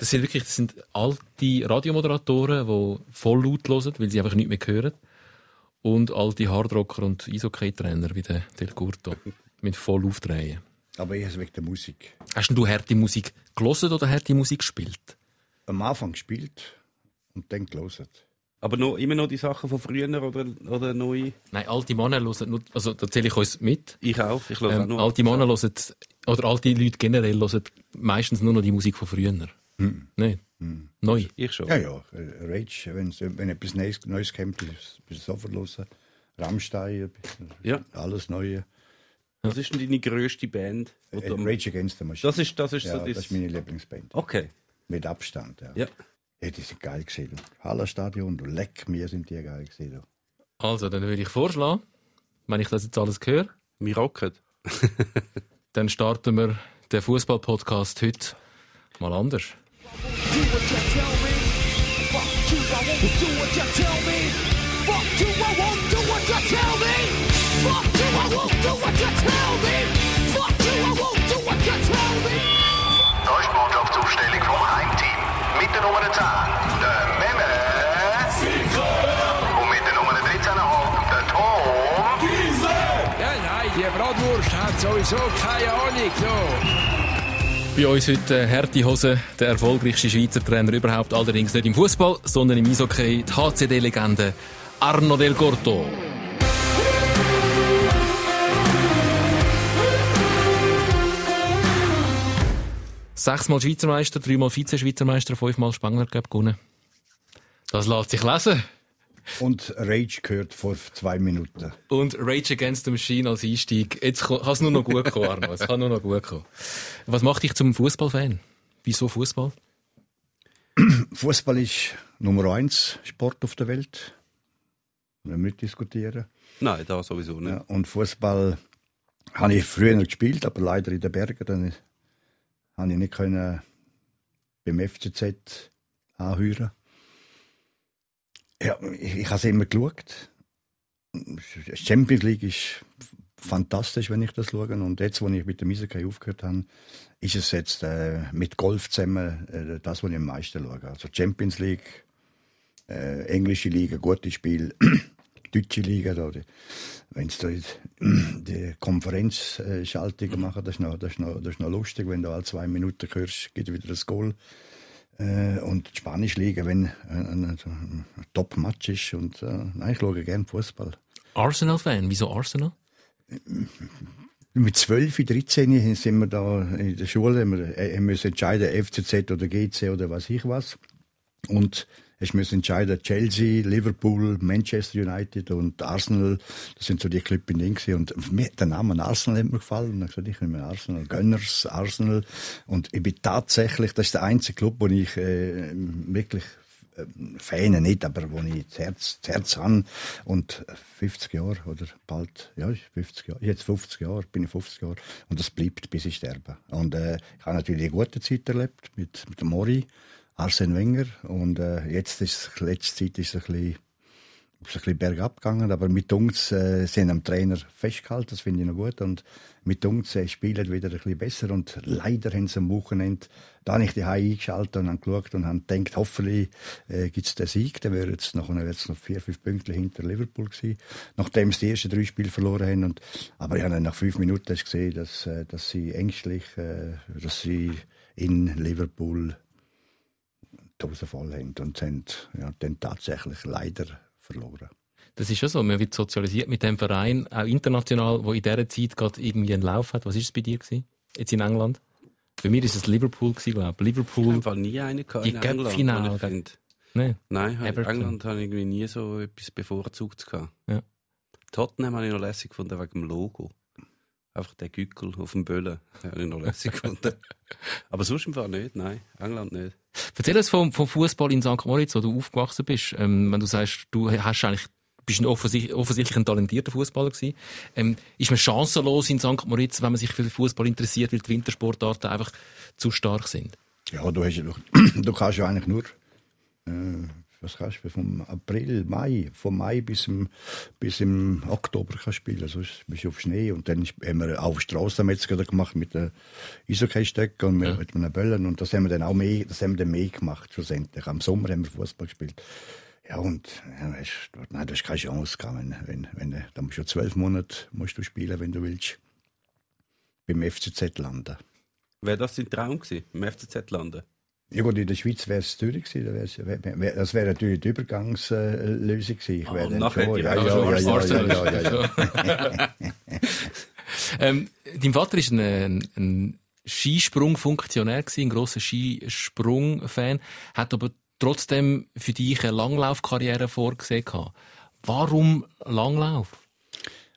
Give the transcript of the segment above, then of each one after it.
Das sind wirklich das sind alte Radiomoderatoren, die voll laut hören, weil sie einfach nicht mehr hören. Und alte Hardrocker und Eishockey-Trainer wie der Del Curto. mit voll aufdrehen. Aber ich wegen der Musik. Hast du harte Musik gelesen oder harte Musik gespielt? Am Anfang gespielt und dann gelesen. Aber noch, immer noch die Sachen von früher oder, oder neu? Nein, alte Männer hören nur, also da zähle ich uns mit. Ich auch, ich höre Ähm, auch nur. alte Männer hören, oder alte Leute generell hören meistens nur noch die Musik von früher. Hm. Nein, neu. Ich schon. Ja, ja. Rage, wenn, wenn etwas Neues, Neues kommt, ist es sofort hören. Rammstein, Ja. alles Neue. Was ist denn deine grösste Band? Äh, Oder- Rage Against the Machine. Das ist, das ist ja, so das das. ist meine Lieblingsband. Okay. Mit Abstand. Ja. Ja. Ja, die sind geil gesehen. Hallerstadion, du leck, mir sind die geil gesehen. du. Also, dann würde ich vorschlagen, wenn ich das jetzt alles höre, Wir rocken. dann starten wir den Fußball-Podcast heute mal anders. Do what you tell me. Fuck you, I won't do what you tell me. Fuck you, I won't do what you tell me. Fuck you, I won't do what you tell me. Fuck you, I won't do what you tell me. Da ist die Mannschaftsaufstellung vom Heimteam. Mit der Nummer 10, der Memme. Und mit der Nummer 13,5, der Tom. Ja, nein, die Bratwurst hat sowieso keine Ahnung. So. Bei uns heute Härte Hose, der erfolgreichste Schweizer Trainer überhaupt, allerdings nicht im Fußball, sondern im Eishockey, die HCD-Legende Arno Del Corto. Sechsmal Schweizer Meister, dreimal Vize-Schweizer Meister, fünfmal Spengler Cup gewonnen. Das lässt sich lesen. Und Rage gehört vor zwei Minuten. Und Rage Against the Machine als Einstieg. Jetzt kann es nur noch gut kommen, Arno. Es kann nur noch gut kommen. Was macht dich zum Fußballfan? Wieso Fußball? Fußball ist Nummer eins Sport auf der Welt. Wir nicht diskutieren. Nein, da sowieso nicht. Ja, und Fußball habe ich früher gesgespielt, aber leider in den Bergen. Dann habe ich nicht können beim FCZ anhören. Ja, ich, ich habe es immer geschaut. Die Champions League ist fantastisch, wenn ich das schaue. Und jetzt, wo ich mit dem Eishockey aufgehört habe, ist es jetzt äh, mit Golf zusammen äh, das, was ich am meisten schaue. Also Champions League, äh, englische Liga, gute Spiel, deutsche Liga. Da, wenn sie die Konferenzschaltungen machen, das ist, noch, das, ist noch, das ist noch lustig, wenn du alle zwei Minuten hörst, geht wieder das Goal. Äh, und die spanische Liga, wenn ein, ein, ein Top-Match ist. Und, äh, nein, ich schaue gerne Fußball. Arsenal-Fan. Wieso Arsenal? Mit 12, 13 sind wir da in der Schule, haben wir äh, müssen entscheiden, FCZ oder GC oder was ich was. Und ich muss entscheiden, Chelsea, Liverpool, Manchester United und Arsenal, das sind so die Clubs in Ding. Und mir, der Name Arsenal hat mir gefallen. Und dann gesagt, ich nehme Arsenal, Gönners, Arsenal. Und ich bin tatsächlich, das ist der einzige Club, wo ich äh, wirklich äh, Fan nicht, aber wo ich das Herz, das Herz habe. Und 50 Jahre oder bald, ja, ist 50 Jahre, jetzt 50 Jahre, bin ich 50 Jahre. Und das bleibt, bis ich sterbe. Und äh, ich habe natürlich eine gute Zeit erlebt mit, mit Mori, Arsene Wenger. Und äh, jetzt ist, letzte Zeit ist es ein bisschen, ein bisschen bergab gegangen, aber mit uns äh, sind am Trainer festgehalten, das finde ich noch gut. Und mit uns äh, spielen wieder ein bisschen besser. Und leider haben sie am Wochenende, da ich die Hai eingeschaltet und habe geschaut und habe gedacht, hoffentlich äh, gibt es den Sieg. Dann wäre es noch, noch vier, fünf Punkte hinter Liverpool gewesen, nachdem sie die ersten drei Spiele verloren haben. Und, aber ich habe nach fünf Minuten gesehen, dass, äh, dass sie ängstlich, äh, dass sie in Liverpool die Hose voll haben und haben ja, dann tatsächlich leider verloren. Das ist ja so. Man wird sozialisiert mit dem Verein, auch international, wo in dieser Zeit gerade irgendwie einen Lauf hat. Was ist es bei dir gewesen? Jetzt in England? Bei mir ist es Liverpool gewesen, glaube ich. Ich habe Liverpool. nie einen gehabt Die in England. Weil ich finde- Nein. Nein, in Everton. England habe ich irgendwie nie so etwas bevorzugt. gehabt. Ja. Tottenham habe ich noch lässig gefunden wegen dem Logo. Einfach der Gückel auf dem Böllen habe ich noch lässig gefunden. Aber sonst im Fall nicht, nein. England nicht. Erzähl uns vom, vom Fußball in St. Moritz, wo du aufgewachsen bist. Ähm, wenn du sagst, du hast eigentlich bist ein offensichtlich, offensichtlich ein talentierter Fußballer gewesen. Ähm, ist man chancenlos in St. Moritz, wenn man sich für Fußball interessiert, weil die Wintersportarten einfach zu stark sind? Ja, du, hast ja, du kannst ja eigentlich nur äh, was kannst du, vom April, Mai, vom Mai bis im, bis im Oktober kannst spielen. Sonst bist du auf Schnee. Und dann haben wir auch Strassenmetzger gemacht mit der Eishockey-Stöcken und mit, mit einem Böllen. Und das haben wir dann auch mehr, das haben wir dann mehr gemacht, schlussendlich. Am Sommer haben wir Fußball gespielt. Ja, und, ja, weißt, nein, das ist keine Chance gehabt, wenn, wenn, da musst du ja zwölf Monate musst du spielen, wenn du willst. Beim FCZ landen. Wäre das dein Traum gewesen, im FCZ landen? Ja gut, in der Schweiz wäre es teuer gewesen. wär- Das wäre natürlich die Übergangslösung gewesen. Ich Ah, wäre nachher schon, ja, Ja, ja, ja, ähm, dein Vater ist ein, ein Skisprungfunktionär gewesen, ein grosser Skisprung-Fan, hat aber trotzdem für dich eine Langlaufkarriere vorgesehen gehabt. Warum Langlauf?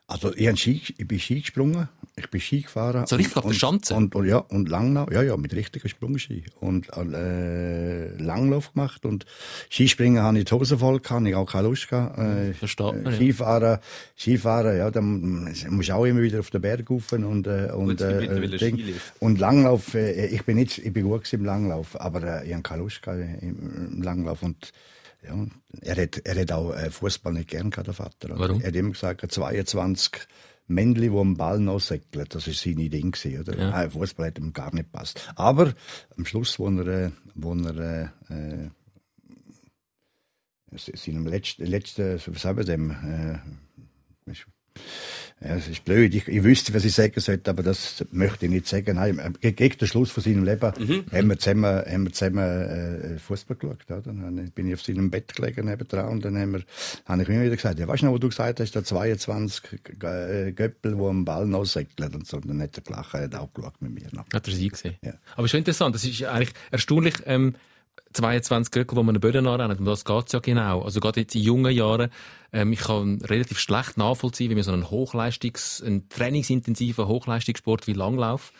Also ich, Ski, ich bin Ski gesprungen, ich bin Ski gefahren. So richtig auf der und, Schanze? Und, und, ja, und Langlauf, ja, ja, mit richtigen Sprungski. Und äh, Langlauf gemacht und Skispringen habe ich die Hose voll gehabt, ich auch keine Lust gehabt. Äh, Versteht man, ja. Skifahren, Skifahren, ja, dann musst du auch immer wieder auf den Berg rauf und, äh, und. Skilift. und Langlauf, äh, ich bin nicht, ich bin gut im Langlauf, aber äh, ich habe keine Lust gehabt im, Langlauf und ja, er hat, er hat auch äh, Fußball nicht gern gehabt, der Vater. Warum? Er hat immer gesagt, 22 Männli, die am Ball noch säckeln, das ist seine Ding gewesen, oder? Ja. Ah, Fußball hat ihm gar nicht gepasst. Aber am Schluss, wo er, äh, wo er, äh, äh, seinem letzten, letzten, was sagen wir dem, äh, ja, es ist blöd. Ich, ich wüsste, was ich sagen sollte, aber das möchte ich nicht sagen. Nein, äh, ge- gegen den Schluss von seinem Leben haben wir zusammen, haben wir zusammen äh, Fußball geschaut. Oder? Dann bin ich auf seinem Bett gelegen nebendran und dann haben wir, habe ich immer wieder gesagt, ja, weißt du noch, wo du gesagt hast, da 22 G- äh, Göppel, die am Ball noch säckeln und so. Und dann hat er gelacht, er hat auch geschaut mit mir. Noch. Hat er sie gesehen? Ja. Aber schon interessant, das ist ja eigentlich erstaunlich, ähm, 22 Gröckel, wo man Böden anrennt. Und das geht's ja genau. Also gerade jetzt in jungen Jahren, ähm, ich kann relativ schlecht nachvollziehen, wie man so einen Hochleistungs-, einen trainingsintensiven Hochleistungssport wie Langlauf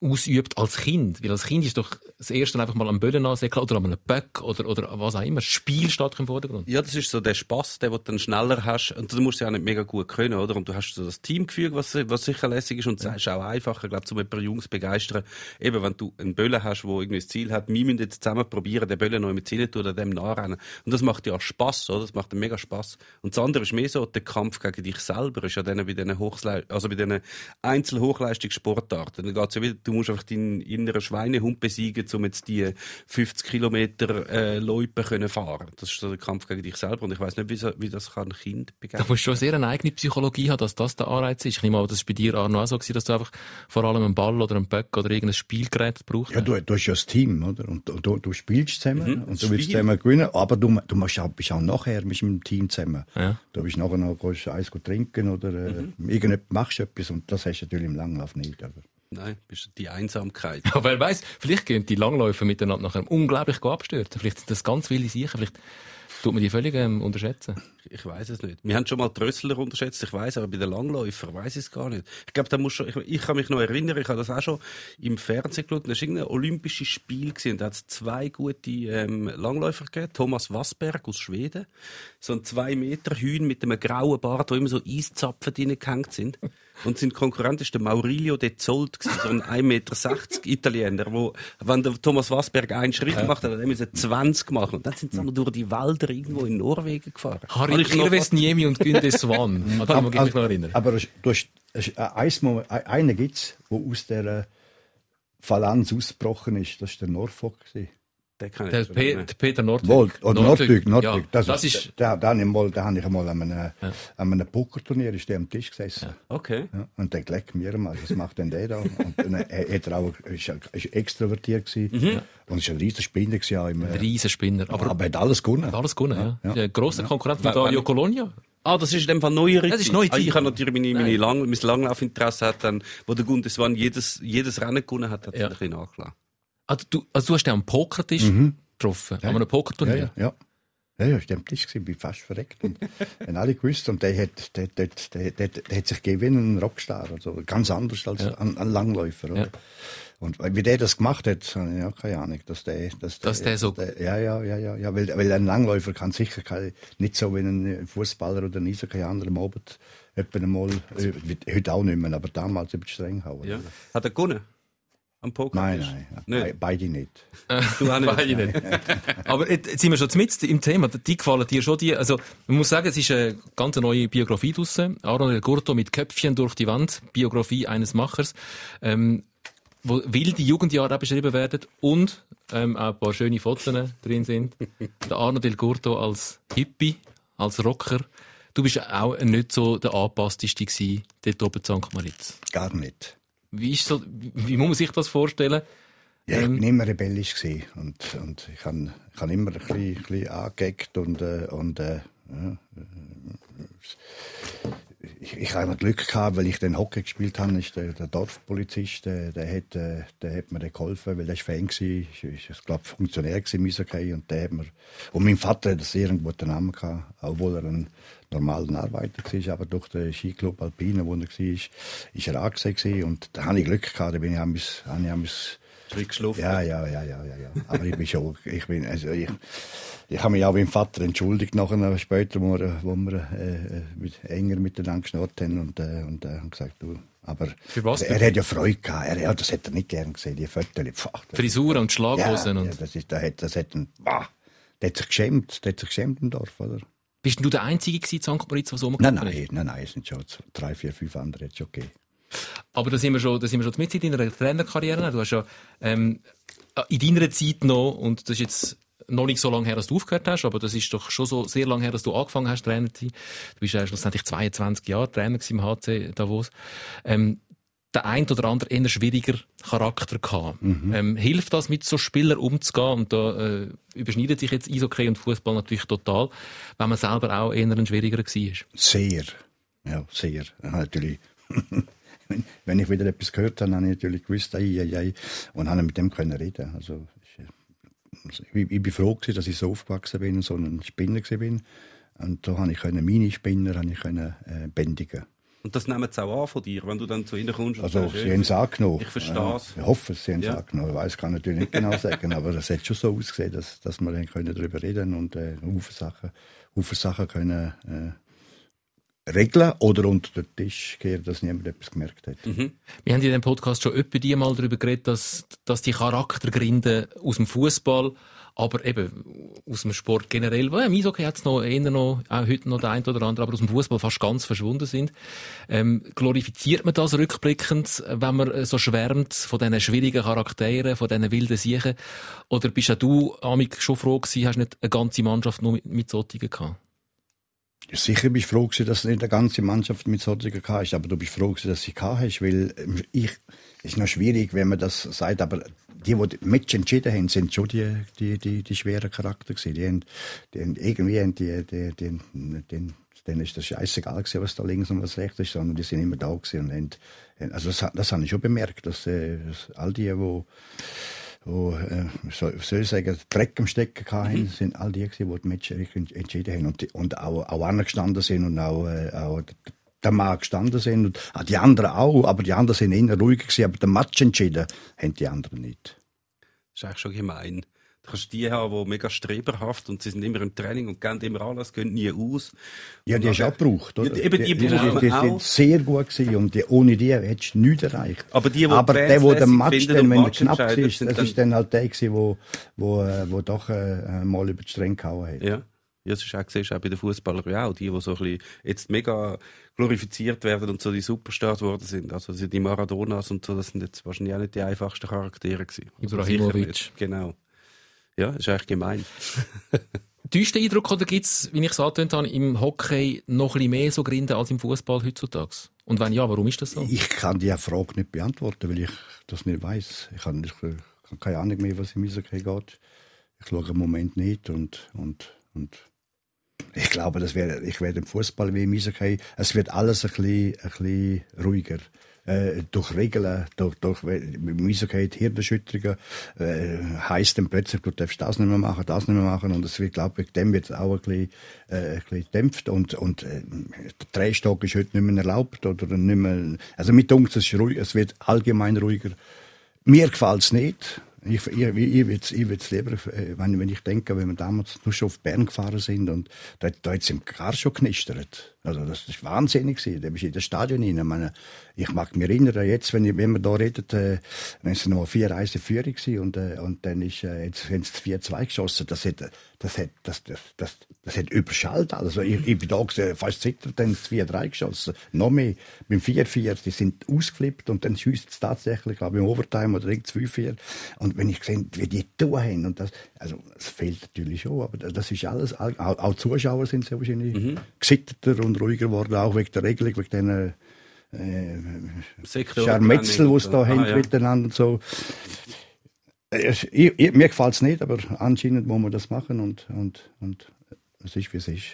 ausübt als Kind. Weil als Kind ist doch das erste einfach mal am Böden ansäckeln oder an einem Böck oder, oder was auch immer. Das Spiel steht im Vordergrund. Ja, das ist so der Spass, der, den du dann schneller hast. Und du musst ja auch nicht mega gut können, oder? Und du hast so das Teamgefühl, was, was sicher lässig ist. Und es ist auch einfacher, glaube ich, um ein paar Jungs zu begeistern. Eben, wenn du einen Böllen hast, der irgendwie das Ziel hat, wir müssen jetzt zusammen probieren, den Böllen noch mit Ziel zu tun, oder dem nachrennen. Und das macht ja Spass, oder? Das macht einen mega Spass. Und das andere ist mehr so der Kampf gegen dich selber, ist ja dann bei diesen Hochsle also bei diesen Einzelhochleistungssportarten. Dann geht's ja wieder, du musst einfach deinen inneren Schweinehund besiegen, um jetzt die 50 Kilometer äh, Loipe können fahren. Das ist so der Kampf gegen dich selber. Und ich weiß nicht, wie, so, wie das kann ein Kind Da begeistern. musst du schon sehr eine eigene Psychologie haben, dass das der Anreiz ist. Ich nehme an, das ist bei dir Arno auch so gewesen, dass du einfach vor allem einen Ball oder einen Böck oder irgendein Spielgerät brauchst. Ja, du, du hast ja das Team, oder? Und, und du, du spielst zusammen und du willst Spiel. zusammen gewinnen, aber du, du machst auch, bist auch nachher mit dem Team zusammen. Ja. Du bist nachher noch gehst eins trinken oder äh, irgendetwas machst du etwas und das hast du natürlich im Langlauf nicht. Aber. Nein, bist du die Einsamkeit. Ja, wer weiß, vielleicht gehen die Langläufer miteinander nachher unglaublich abstürzen. Vielleicht sind das ganz viele Sicher. Vielleicht tut man die völlig ähm, unterschätzen. Ich weiß es nicht. Wir haben schon mal die Rössler unterschätzt, ich weiß, aber bei den Langläufern weiß ich es gar nicht. Ich glaube, da muss schon, ich, ich kann mich noch erinnern, ich habe das auch schon im Fernsehen geschaut, das war irgendein olympisches Spiel gewesen, und da hat es zwei gute ähm, Langläufer gegeben, Thomas Wassberg aus Schweden, so ein zwei Meter Hühn mit einem grauen Bart, wo immer so Eiszapfen drin gehängt sind. Und sein Konkurrent ist der Maurilio de Zolt, so ein 1,60 Meter Italiener, wo, wenn der Thomas Wassberg einen Schritt gemacht hat, hat er müssen 20 machen. Und dann sind sie noch durch die Wälder irgendwo in Norwegen gefahren. Harry Habe ich noch- Irves Niemi und Günde Swan. An das mag ich mich noch erinnern. aber es- du hast, einen gibt es, der aus der Phalanx ausgebrochen ist. Das war der Norfolk. gewesen. Den kann ich Der, nicht Pe Peter Nordwig. Wohl, oder Nordwig, Nordwig. Ja, das, das, ist, Da, da, habe ich mal, da habe ich mal an einem, an einem Pokerturnier ist der am Tisch gesessen. Okay. Ja, und der leckt mir mal, was macht denn der da? Und dann hat er auch, ist, ist extrovertiert gewesen. Und ist ein riesiger Spinner gewesen, auch im, ein riesen Spinner. Aber, aber er hat alles gewonnen. hat alles gewonnen, ja. Ja. Der grosse Konkurrent von Dario Colonia. Ah, das ist in dem Fall neuere Das ist Zeit. neue Ah, Ich habe natürlich meine, meine. Lang, mein Langlaufinteresse hat dann, wo der Gundeswan jedes, jedes Rennen gewonnen hat, hat Ja. ja. ein bisschen nachgelassen. Also du, also du hast den am Pokertisch getroffen, an einem Ja, Pokerturnier. ja, ja. Ja, ja, ich war am Tisch, gewesen, bin fast verreckt. Und haben alle gewusst. Und der hat, der, der, der, der, der hat sich gegeben wie ein Rockstar. Also ganz anders als ein, ein Langläufer. Oder? Ja. Und wie der das gemacht hat, habe ich ja keine Ahnung. Dass der, dass Dass der so- ja, ja, ja, ja, ja. Weil, weil ein Langläufer kann sicher kein, nicht so wie ein Fußballer oder ein Eishockey anderer am Abend etwa einmal, äh, heute auch nicht mehr, aber damals über die Streng hauen. Ja. Hat er gewonnen? Am Poker? Nein, nein? Be- beide nicht. Du auch nicht? Beide nicht. Aber jetzt sind wir schon mit im Thema. Die gefallen dir schon die, also, man muss sagen, es ist eine ganz neue Biografie draussen. Aaron El Gurto mit Köpfchen durch die Wand. Biografie eines Machers. Ähm, wo wilde Jugendjahre auch beschrieben werden und ähm, auch ein paar schöne Fotos drin sind. Der Arno Del Gurto als Hippie, als Rocker. Du bist auch nicht so der angepassteste gewesen, dort oben in St. Moritz. Gar nicht. Wie, ist so, wie, wie muss man sich das vorstellen? Ja, ich Ähm, bin immer rebellisch und und ich han ich han immer ein bisschen, ein bisschen angegeckt und äh, und äh, ja, äh, ich, ich habe Glück gehabt, weil ich den Hockey gespielt habe, ist der, der Dorfpolizist, der, der hat äh, der hat mir geholfen, weil ist Fan ist, ist, ist glaube Funktionär Eishockey und der hat mir und mein Vater hat einen sehr guten Namen gehabt, obwohl er ein normaler Arbeiter war, aber durch den Skiclub Alpine, wo er war, ist er angesehen gewesen. und da habe ich Glück gehabt, da bin ich ich am bis Schräg geschlafen. ja, ja, ja, ja, ja, ja. Aber ich bin schon, ich bin, also ich, ich habe mich auch beim Vater entschuldigt nachher später, wo wir, wo wir äh, mit, enger miteinander geschnurrt haben und, äh, und äh, haben gesagt, du, aber Für was? er hat ja Freude gehabt. Er, ja, das hätte er nicht gern gesehen, die Fotos. Pfah, das- Frisur und ja, Schlaghosen. ja, und das ist, das hat, das hat ein, bah, der hat sich geschämt, der hat sich geschämt im Dorf, oder? Bist du der Einzige gewesen in St. Moritz, der so Nein, rumgelaufen ist? nein, nein, nein, es sind schon drei, vier, fünf andere, jetzt schon okay. Aber da sind wir schon, da sind wir schon mit in deiner Trainerkarriere. Du hast ja ähm, in deiner Zeit noch, und das ist jetzt noch nicht so lange her, dass du aufgehört hast, aber das ist doch schon so sehr lange her, dass du angefangen hast, Trainer zu sein. Du bist ja schlussendlich 22 Jahre Trainer im HC Davos. Ähm, der ein oder andere eher schwieriger Charakter gehabt. Ähm, hilft das, mit so Spielern umzugehen? Und da äh, überschneidet sich jetzt Eishockey und Fußball natürlich total, wenn man selber auch eher ein schwieriger war. Sehr. Ja, sehr. Natürlich, wenn- wenn ich wieder etwas gehört habe, habe ich natürlich gewusst, ei, ei, ei, und habe mit dem können reden. Also, ich, ich, ich bin froh gewesen, dass ich so aufgewachsen bin und so ein Spinner bin. Und da habe ich können, meine Spinner habe ich können, äh, bändigen. Und das nehmen sie auch an von dir, wenn du dann zu ihnen kommst Also, sagst, sie ja, haben es angenommen. ich verstehe Ja, es. ich hoffe, sie haben es Ja. angenommen. Ich weiß, kann natürlich nicht genau sagen, aber es hat schon so ausgesehen, dass, dass wir dann können darüber reden und äh, Haufen Sachen, Haufen Sachen können äh, regeln oder unter den Tisch kehren, dass niemand etwas gemerkt hat. Mhm. Wir haben in dem Podcast schon öppe die mal darüber geredet, dass, dass die Charaktergründe aus dem Fußball, aber eben aus dem Sport generell, weil im Eishockey hat es noch eher noch, auch heute noch der ein oder andere, aber aus dem Fußball fast ganz verschwunden sind. Ähm, glorifiziert man das rückblickend, wenn man äh, so schwärmt von diesen schwierigen Charakteren, von diesen wilden Siechen? Oder bist auch du, Amik, schon froh gewesen, hast nicht eine ganze Mannschaft nur mit, mit Sottigen gehabt? Sicher bist du froh dass nicht eine ganze Mannschaft mit solchen gehabt aber du bist froh gewesen, dass sie gehabt hast, weil ähm, ich, ist noch schwierig, wenn man das sagt, aber die, die die Match entschieden haben, sind schon die, die, die, die schweren Charakter gewesen. Die haben, die haben irgendwie haben die, die, die, die, denen ist das scheißegal gewesen, was da links und was rechts ist, sondern die sind immer da gewesen und haben, also das, das habe ich schon bemerkt, dass, äh, all die, die wo, äh, soll, ich sagen, Dreck am Stecken hatten, sind all die, gewesen, die die Match entschieden haben und, die, und auch, auch angestanden sind und auch, äh, auch der Mann gestanden sind und auch die anderen auch, aber die anderen sind eher ruhig gewesen, aber den Match entschieden haben die anderen nicht. Das ist eigentlich schon gemein. Du kannst die haben, die mega streberhaft und sie sind immer im Training und geben immer alles, gehen nie aus. Ja, die hast du auch gebraucht, oder? Ja, eben, die die, die, die, die sind sehr gut gewesen und die, ohne die hättest du nichts erreicht. Aber die, die aber die der, der lässig Match dann, wenn er knapp sind das dann- ist dann halt der gewesen, wo, wo, äh, wo doch äh, mal über die Stränge gehauen hat. Ja. Ja, das ist auch, siehst du auch bei den Fußballern ja auch, die, die so ein bisschen jetzt mega glorifiziert werden und so die Superstars geworden sind. Also also die Maradonas und so, das sind jetzt wahrscheinlich auch nicht die einfachsten Charaktere gewesen. Also Ibrahimovic. sicher nicht. Genau. Ja, das ist eigentlich gemein. Täuscht der Eindruck, oder gibt es, wie ich es angetönt habe, im Hockey noch ein mehr so Gründe als im Fußball heutzutage? Und wenn ja, warum ist das so? Ich kann die Frage nicht beantworten, weil ich das nicht weiß. Ich habe ich habe keine Ahnung mehr, was im Eishockey geht. Ich schaue im Moment nicht und, und, und ich glaube, das wär, ich werde im Fußball wie im Eishockey, es wird alles ein bisschen, ein bisschen ruhiger. Äh, durch Regeln, durch, durch, im Eishockey Hirnerschütterungen, äh, heisst dann plötzlich, du darfst das nicht mehr machen, das nicht mehr machen und es wird, glaube ich, dem wird auch ein bisschen, äh, ein bisschen dämpft und, und äh, der Drehstock ist heute nicht mehr erlaubt oder nicht mehr, also mit uns es ist ruhig, es wird allgemein ruhiger. Mir gefällt es nicht. Ich, ich, ich würde es ich würd's lieber, äh, wenn, wenn ich denke, wenn wir damals nur schon auf Bern gefahren sind und da, da hat es im Gar schon knistert. Also das ist wahnsinnig gewesen. Da bist du in das Stadion rein. Ich, meine, ich mag mich erinnern, jetzt, wenn, ich, wenn wir da reden, äh, wenn es noch vier Reisen Führung gewesen und, äh, und dann ist, äh, jetzt haben sie 4-2 geschossen. Das hat, das hat, das, das, das, das hat überschallt. Also ich, ich bin da gewesen, fast zittert, dann haben sie 4-3 geschossen. Noch mehr. Beim 4-4, die sind ausgeflippt und dann schießt es tatsächlich, glaube ich, im Overtime oder 2-4. Und wenn ich gesehen wie die tun haben, und das, also, es fehlt natürlich schon, aber das ist alles, auch, auch Zuschauer sind sehr wahrscheinlich Mhm. gesitteter und ruhiger geworden, auch wegen der Regelung, wegen den äh, Scharmetzel, die es da Ah, haben ja. miteinander und so. Äh, Ich, ich, mir gefällt es nicht, aber anscheinend muss man das machen und, und, und es ist, wie es ist.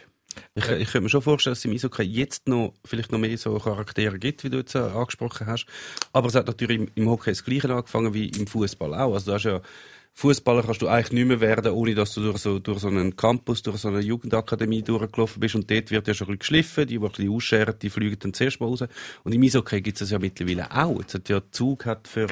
Ich, ich könnte mir schon vorstellen, dass es im Eishockey jetzt noch, vielleicht noch mehr so Charaktere gibt, wie du jetzt äh, angesprochen hast. Aber es hat natürlich im, im Hockey das Gleiche angefangen wie im Fußball auch. Also du hast ja, Fußballer kannst du eigentlich nicht mehr werden, ohne dass du durch so, durch so einen Campus, durch so eine Jugendakademie durchgelaufen bist. Und dort wird ja schon ein bisschen geschliffen. Die, die ein bisschen ausscheren, die fliegen dann zuerst mal raus. Und im Eishockey gibt es das ja mittlerweile auch. Jetzt hat ja Zug hat für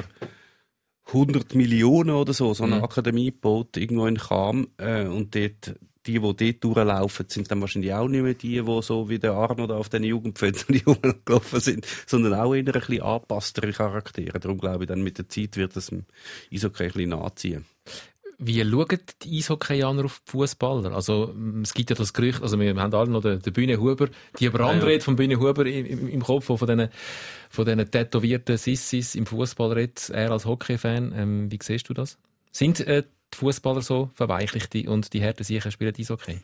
100 Millionen oder so, so eine Akademie gebaut, irgendwo in Cham. Äh, und dort, die, die dort durchlaufen, sind dann wahrscheinlich auch nicht mehr die, die so wie der Arno da auf den Jugendpfötchen rumgelaufen sind, sondern auch eher ein bisschen angepasstere Charaktere. Darum glaube ich, dann mit der Zeit wird das im Eishockey ein bisschen nachziehen. Wie schauen die Eishockeyaner auf die Fußballer? Also, es gibt ja das Gerücht, also wir haben alle noch den, den Bühne Huber, die Brandrede von Bühne Huber im, im, im Kopf, von diesen, von diesen tätowierten Sissis im Fußball redet, er als Hockey-Fan. Ähm, wie siehst du das? Sind äh, die Fußballer so verweichlichte und die Härten sicher spielen Eishockey?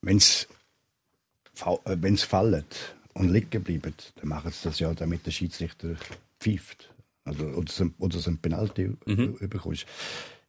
Wenn es fallen und liegen bleiben, dann machen sie das ja, damit der Schiedsrichter pfeift. Also, oder so, oder so ein Penalty mhm. überkommst.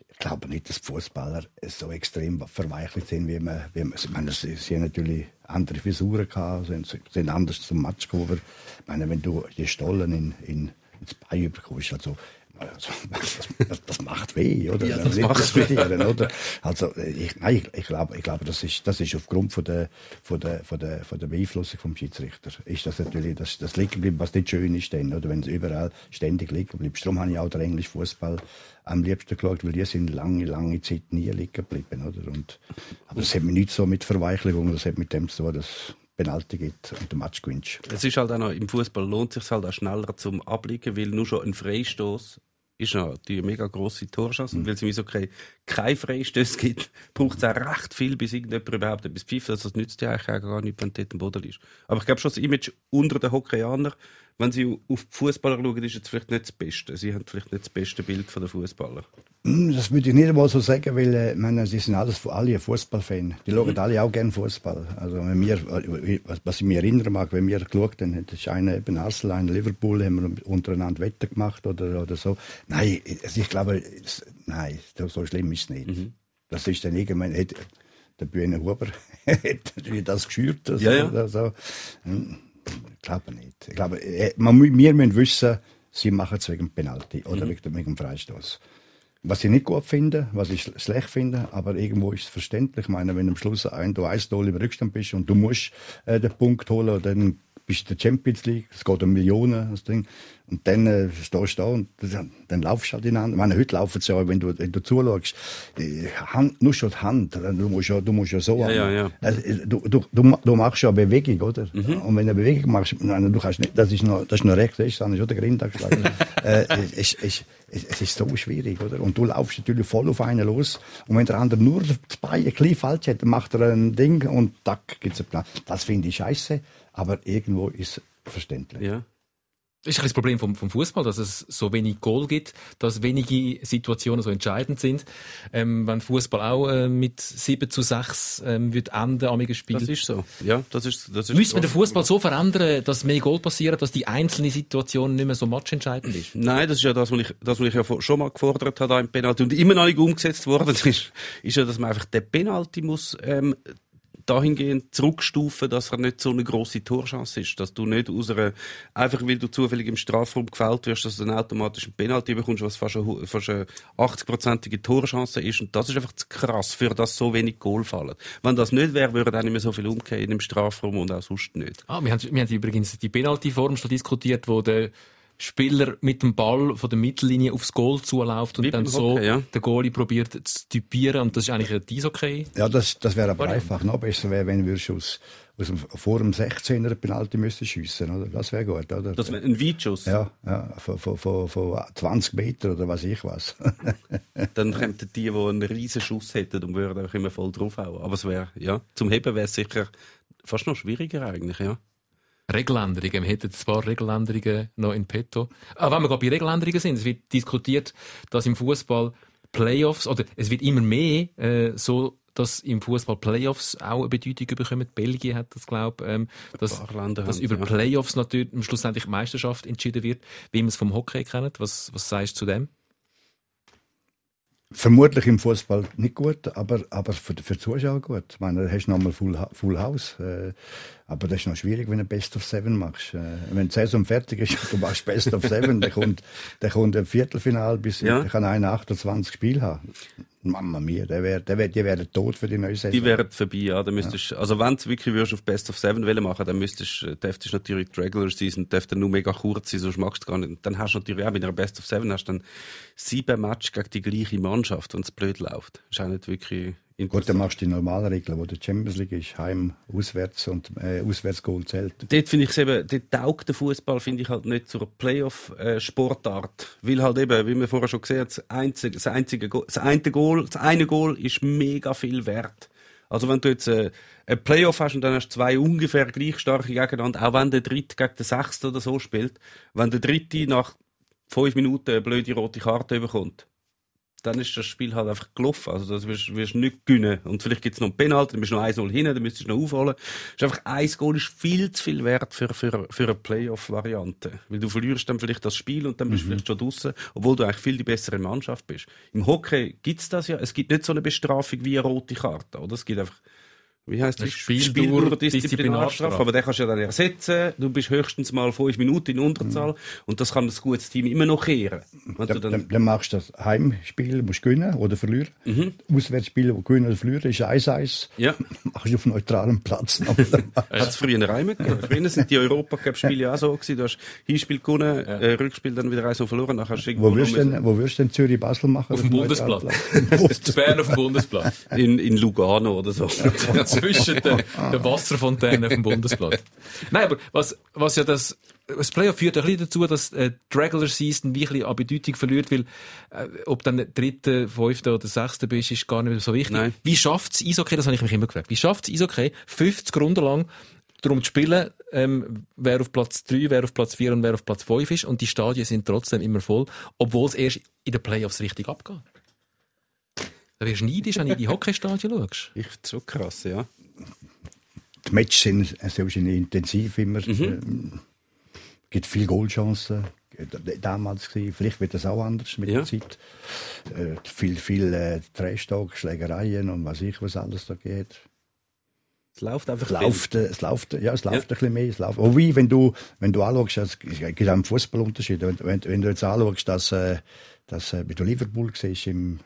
Ich glaube nicht, dass die Fußballer so extrem verweichlicht sind, wie man. Wie man ich meine, sie, sie haben natürlich andere Frisuren gehabt, sind, sind anders zum Match gekommen. Ich meine, wenn du die Stollen in, in, ins Bein überkommst, also das, das, das macht weh, oder? Ja, das macht diskutieren, oder? Also, ich, nein, ich, ich glaube, ich glaube, das ist, das ist aufgrund von der, von der, von der, von der Beeinflussung vom Schiedsrichter. Ist das natürlich, das, das liegen bleiben, was nicht schön ist, dann, oder? Wenn es überall ständig liegen bleibt. Darum habe ich auch den englischen Fußball am liebsten geschaut, weil die sind lange, lange Zeit nie liegen geblieben, oder? Und, aber das hat mich nicht so mit Verweichligung, das hat mit dem zu tun, dass Penalty gibt und der Match gewinnst. Es ist halt auch noch, im Fußball lohnt es sich halt auch schneller zum Abliegen, weil nur schon ein Freistoß ist noch die mega grosse Torchance. Und weil es im Eishockey keine Freistöße gibt, braucht es auch recht viel, bis irgendjemand überhaupt etwas pfeift. Also das nützt ja eigentlich auch gar nicht, wenn dort am Boden liegst. Aber ich glaube schon, das Image unter den Hockeyanern, wenn sie auf die Fußballer schauen, ist jetzt vielleicht nicht das Beste. Sie haben vielleicht nicht das beste Bild von den Fußballern. Hm, Das würde ich nicht einmal so sagen, weil äh, meine, sie sind alles alle Fußballfan. Die schauen alle auch gerne Fußball. Also wenn wir, äh, was- ich mich erinnern mag, wenn wir geschaut haben, das ist einer eben Arsenal, einer Liverpool, haben wir untereinander Wetter gemacht oder, oder so. Nein, also ich glaube, es, nein, so so schlimm ist es nicht. Das ist dann irgendwann, hat, der Bühne Huber hat das geschürt. Also, Ja, ja. Also, ich glaube nicht. Ich glaube, äh, man, wir müssen wissen, sie machen es wegen Penalty oder wegen, wegen dem Freistoß. Was ich nicht gut finde, was ich schl- schlecht finde, aber irgendwo ist es verständlich. Ich meine, wenn am Schluss ein, du eins Tor im Rückstand bist und du musst äh, den Punkt holen, dann bist du der Champions League, es geht um Millionen, das Ding. Und dann äh, stehst du da und dann, dann laufst du halt ineinander. Ich meine, heute laufen sie ja, wenn du, wenn du zuschaust, Hand, nur schon die Hand, du musst ja, du musst ja so Ja, ja, ja. also, du, du, du, ma- du machst ja eine Bewegung, oder? Und wenn du eine Bewegung machst, nein, du kannst nicht, das ist noch, das ist noch recht, das ist schon der Grind geschlagen. äh, es, es, es, es ist so schwierig, oder? Und du laufst natürlich voll auf einen los. Und wenn der andere nur das Bein ein bisschen falsch hat, dann macht er ein Ding und tack, gibt's einen Plan. Das finde ich scheiße, aber irgendwo ist es verständlich. Ja. Das ist ein das Problem vom, vom Fußball, dass es so wenig Goal gibt, dass wenige Situationen so entscheidend sind. Ähm, wenn Fußball auch äh, mit 7 zu 6 ähm, wird enden am Spiel. Das ist so. Ja, das ist, das ist Müsste man den Fußball so verändern, dass mehr Goal passieren, dass die einzelne Situation nicht mehr so matchentscheidend ist? Nein, das ist ja das, was ich, das, was ich ja schon mal gefordert habe da im Penalty und immer noch nicht umgesetzt worden ist, ist ja, dass man einfach den Penalty muss ähm, dahingehend zurückstufen, dass er nicht so eine große Torchance ist, dass du nicht aus einer, einfach weil du zufällig im Strafraum gefällt wirst, dass du dann automatisch einen Penalty bekommst, was fast eine, fast eine 80-prozentige Torchance ist und das ist einfach zu krass, für das so wenig Goal fallen. Wenn das nicht wäre, würde auch nicht mehr so viel umgehen im Strafraum und auch sonst nicht. Ah, wir haben, wir haben übrigens die Penalty-Form schon diskutiert, wo der Spieler mit dem Ball von der Mittellinie aufs Goal zuläuft und Wie dann so Hockey, ja. der Goalie probiert zu typieren und das ist eigentlich ein Eishockey. Ja, das, das wäre aber Variante. einfach. Noch besser wäre, wenn wir aus, aus dem, vor dem 16er eine Penalty müssen schiessen, oder? Das wäre gut, oder? Das wäre ein Weitschuss. ja, ja, von, von, von, von 20 Meter oder was ich was. Dann kämen die, die einen riesen Schuss hätten und würden auch immer voll draufhauen. Aber es wäre, ja, zum Heben wäre es sicher fast noch schwieriger eigentlich, ja. Regeländerungen. Wir hätten ein paar Regeländerungen noch in petto. Aber wenn wir gerade bei Regeländerungen sind, es wird diskutiert, dass im Fußball Playoffs, oder es wird immer mehr äh, so, dass im Fußball Playoffs auch eine Bedeutung bekommen. Belgien hat das, glaube ähm, dass, dass über ja. Playoffs natürlich schlussendlich Meisterschaft entschieden wird, wie man es vom Hockey kennt. Was, was sagst du zu dem? Vermutlich im Fußball nicht gut, aber, aber für, für die Zuschauer gut. Ich meine, da hast du nochmal Full, Full House. Äh, aber das ist noch schwierig, wenn du Best of Seven machst. Äh, wenn die Saison fertig ist und du machst Best of Seven, dann kommt, dann kommt ein Viertelfinal bis Ja. kann einer 28 Spiele haben. Mama mia, der wär, der wär, die wären tot für die neue Saison. Die wären vorbei, ja. Da müsstest, Also wenn du wirklich auf Best of Seven wollen machen, dann müsstest, äh, dürftest natürlich die Regular Season, dürfte nur mega kurz sein, sonst magst du gar nicht. Dann hast du natürlich auch mit einer Best of Seven hast dann sieben Matches gegen die gleiche Mannschaft, wenn es blöd läuft. Ist auch nicht wirklich Gut, dann machst du die normalen Regeln, wo der Champions League ist, Heim, Auswärts und äh, Auswärtsgoal zählt. Dort finde ich eben, dort taugt der Fußball, finde ich halt nicht zur Playoff-Sportart. Weil halt eben, wie wir vorher schon gesehen haben, das einzige, das einzige, Go- das eine Goal, das eine Goal ist mega viel wert. Also wenn du jetzt äh, ein Playoff hast und dann hast du zwei ungefähr gleich starke gegeneinander, auch wenn der Dritte gegen den Sechsten oder so spielt, wenn der Dritte nach fünf Minuten eine blöde rote Karte bekommt, dann ist das Spiel halt einfach gelaufen. Also das wirst, du nicht gewinnen. Und vielleicht gibt es noch einen Penalty, dann bist du noch 1-0 hin, dann müsstest du noch aufholen. Ist einfach, ein Goal ist viel zu viel wert für, für, für eine Playoff-Variante. Weil du verlierst dann vielleicht das Spiel und dann bist du vielleicht schon draußen, obwohl du eigentlich viel die bessere Mannschaft bist. Im Hockey gibt's das ja. Es gibt nicht so eine Bestrafung wie eine rote Karte. Oder? Es gibt einfach wie heißt das? Spieldauer- Disziplinarstrafe. Aber den kannst du ja dann ersetzen. Du bist höchstens mal fünf Minuten in Unterzahl. Und das kann ein gutes Team immer noch kehren. Wenn du Dann, dann, dann, machst du das Heimspiel, musst gewinnen oder verlieren. Auswärtsspiel, wo gewinnen oder verlieren, ist 1-1. ja. Machst du auf einem neutralen Platz. noch. Hat es früher immer gegeben. Früher sind die Europacup-Spiele ja auch so gewesen. Du hast Hinspiel gewonnen, äh, Rückspiel dann wieder eins noch verloren. Dann hast du wo, wirst denn, wo wirst du denn Zürich-Basel machen? Auf dem neutralen Bundesplatz. Bern auf dem Bundesplatz. in, in Lugano oder so. Zwischen den, den Wasserfontänen auf dem Bundesplatz. Nein, aber was, was ja das, das Playoff führt ein bisschen dazu, dass äh, die Regular Season wie ein bisschen an Bedeutung verliert, weil äh, ob dann dritte, fünfte oder sechste bist, ist gar nicht mehr so wichtig. Nein. Wie schafft es Eishockey, das habe ich mich immer gefragt, wie schafft es Eishockey, 50 Runden lang darum zu spielen, ähm, wer auf Platz 3, wer auf Platz 4 und wer auf Platz 5 ist und die Stadien sind trotzdem immer voll, obwohl es erst in den Playoffs richtig abgeht. Da wirst du neidisch, wenn du in die Hockeystadien schaust. Ich finde schon krass, ja. Die Matches sind äh, wahrscheinlich intensiv immer. Mhm. Ähm, gibt viele Goalchancen. Äh, Damals gewesen. Vielleicht wird das auch anders mit Ja. der Zeit. Äh, viel, viel äh, Trash-Talk, Schlägereien und was ich, was alles da geht. Es läuft einfach Es läuft, äh, es läuft, ja, es läuft Ja. ein bisschen mehr. Es läuft. Wobei, wenn du, wenn du anschaust, es gibt auch einen Fußballunterschied. Wenn, wenn, wenn du jetzt anschaust, dass, äh, dass äh, wie du Liverpool siehst, im,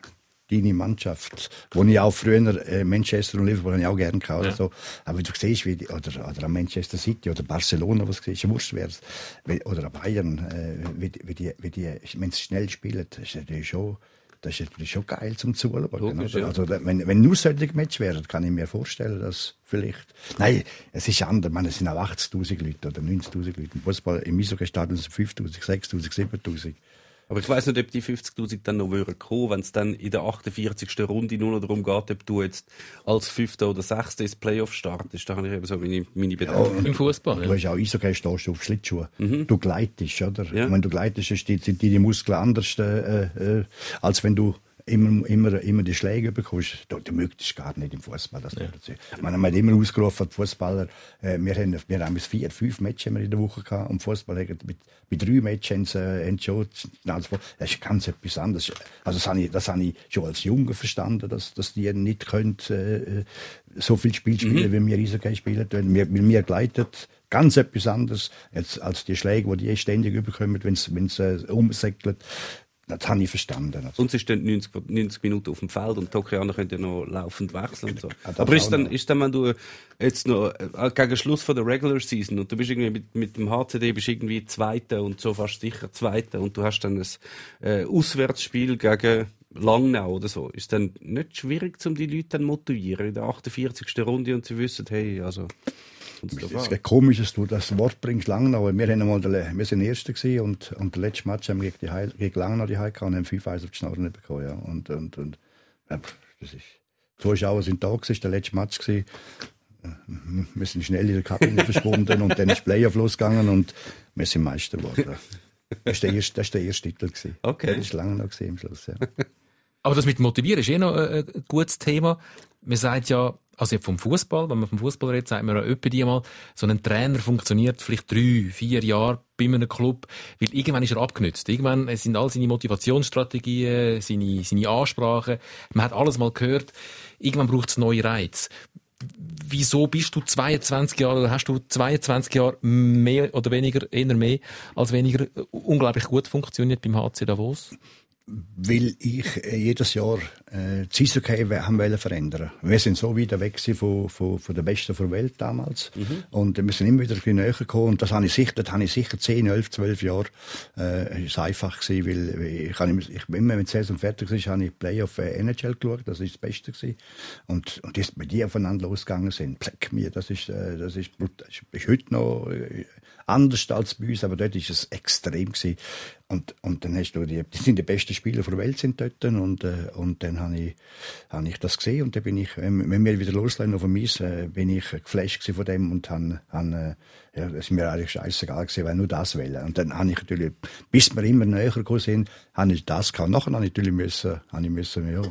deine Mannschaft, wo ich auch früher, äh, Manchester und Liverpool habe ich auch gerne gehabt, Ja. so. Aber wenn du siehst, wie die, oder, oder an Manchester City oder Barcelona, was siehst, wurscht wär's, oder an Bayern, äh, wie, wie die, wie die, wenn sie schnell spielen, das ist natürlich schon, das ist natürlich schon geil zum Zuschauen. Logisch, ja. Also, wenn, wenn nur solche Match wären, kann ich mir vorstellen, dass vielleicht. Nein, es ist anders. Ich meine, es sind auch 80.000 Leute oder 90.000 Leute. Im Fußball, im Eishockey-Stadion sind 5.000, 6.000, 7.000. Aber ich weiß nicht, ob die 50.000 dann noch würden kommen, wenn es dann in der 48. Runde nur noch darum geht, ob du jetzt als Fünfter oder Sechster ins Playoff startest. Da habe ich eben so meine, meine Bedenken. Im Fußball. Du hast auch Eishockey, stehst du auf Schlittschuhen. Du gleitest, oder? Ja. Wenn du gleitest, sind deine Muskeln anders, äh, äh, als wenn du immer, immer, immer die Schläge bekommst. Du, du möchtest gar nicht im Fußball. Das ja. Ich meine, man hat immer ausgerufen, die Fußballer, äh, wir haben, wir haben bis vier, fünf Matches in der Woche gehabt, und Fußball haben mit, mit drei Matches äh, also, das ist ganz etwas anderes. Also, das habe ich, das habe ich schon als Junge verstanden, dass, dass die nicht können, äh, so viel Spiel spielen, wie wir Eishockey spielen. Wir, wir gleitet, ganz etwas anderes, jetzt, als die Schläge, die die ständig überkommen, wenn es, äh, umsäckelt das habe ich verstanden. Also, Und sie stehen 90, 90 Minuten auf dem Feld und die Hockeyner können ja noch laufend wechseln und so. Das Aber ist dann, noch. ist dann, wenn du jetzt noch äh, gegen Schluss von der Regular Season und du bist irgendwie mit, mit dem HCD bist irgendwie Zweiter und so fast sicher Zweiter und du hast dann ein äh, Auswärtsspiel gegen Langnau oder so, ist dann nicht schwierig, um die Leute dann motivieren in der 48. Runde und sie wissen, hey, also, Es ist komisch, dass du das Wort bringst, Langnau. Wir, haben den, wir sind Erster gewesen und, und der letzte Match haben wir gegen, die Heil, gegen Langnau die Heil und haben 5 Eis auf die Schnauze nicht bekommen. Ja. Und, und, und, ja, das ist, Zuschauer sind da gewesen, war der letzte Match gewesen. Wir sind schnell in der Kabine verschwunden und dann ist Playoff losgegangen und wir sind Meister geworden. Das ist der erste, das ist der erste Titel gewesen. Okay. Das ist Langnau gewesen am Schluss, ja. Aber das mit Motivieren ist eh noch ein, ein gutes Thema. Man sagt ja, also jetzt vom Fußball, wenn man vom Fußball redet, sagt man ja öppe die mal, so ein Trainer funktioniert vielleicht drei, vier Jahre bei einem Club, weil irgendwann ist er abgenützt. Irgendwann sind all seine Motivationsstrategien, seine, seine Ansprachen, man hat alles mal gehört, irgendwann braucht es neue Reize. Wieso bist du 22 Jahre oder hast du 22 Jahre mehr oder weniger, eher mehr als weniger äh, unglaublich gut funktioniert beim HC Davos? weil ich äh, jedes Jahr äh, das Eishockey haben wollen verändern. Wir sind so weit weg von, von, von der Besten der Welt damals. Und wir sind immer wieder ein bisschen näher gekommen. Und das habe ich sicher, das habe ich sicher 10, 11, 12 Jahre äh, ist einfach gewesen, weil ich, habe immer, ich immer wenn die Saison fertig war, habe ich Playoff äh, NHL geschaut, das ist das Beste gewesen. Und und das bei die aufeinander losgegangen sind, pleck mir, das ist äh, das ist das ist heute noch äh, anders als bei uns, aber dort ist es extrem gewesen. Und, und dann hast du die, die sind die besten Spieler der Welt sind dort. Und, äh, und dann habe ich, habe ich das gesehen und dann bin ich, wenn, wir wieder loslegen auf dem Eis, äh, bin ich geflasht von dem und han, han, äh, ja, das mir eigentlich scheißegal gewesen, weil nur das wählen. Und dann habe ich natürlich, bis wir immer näher gekommen sind, habe ich das gehabt. Nachher habe ich natürlich müssen, habe ich müssen, ja,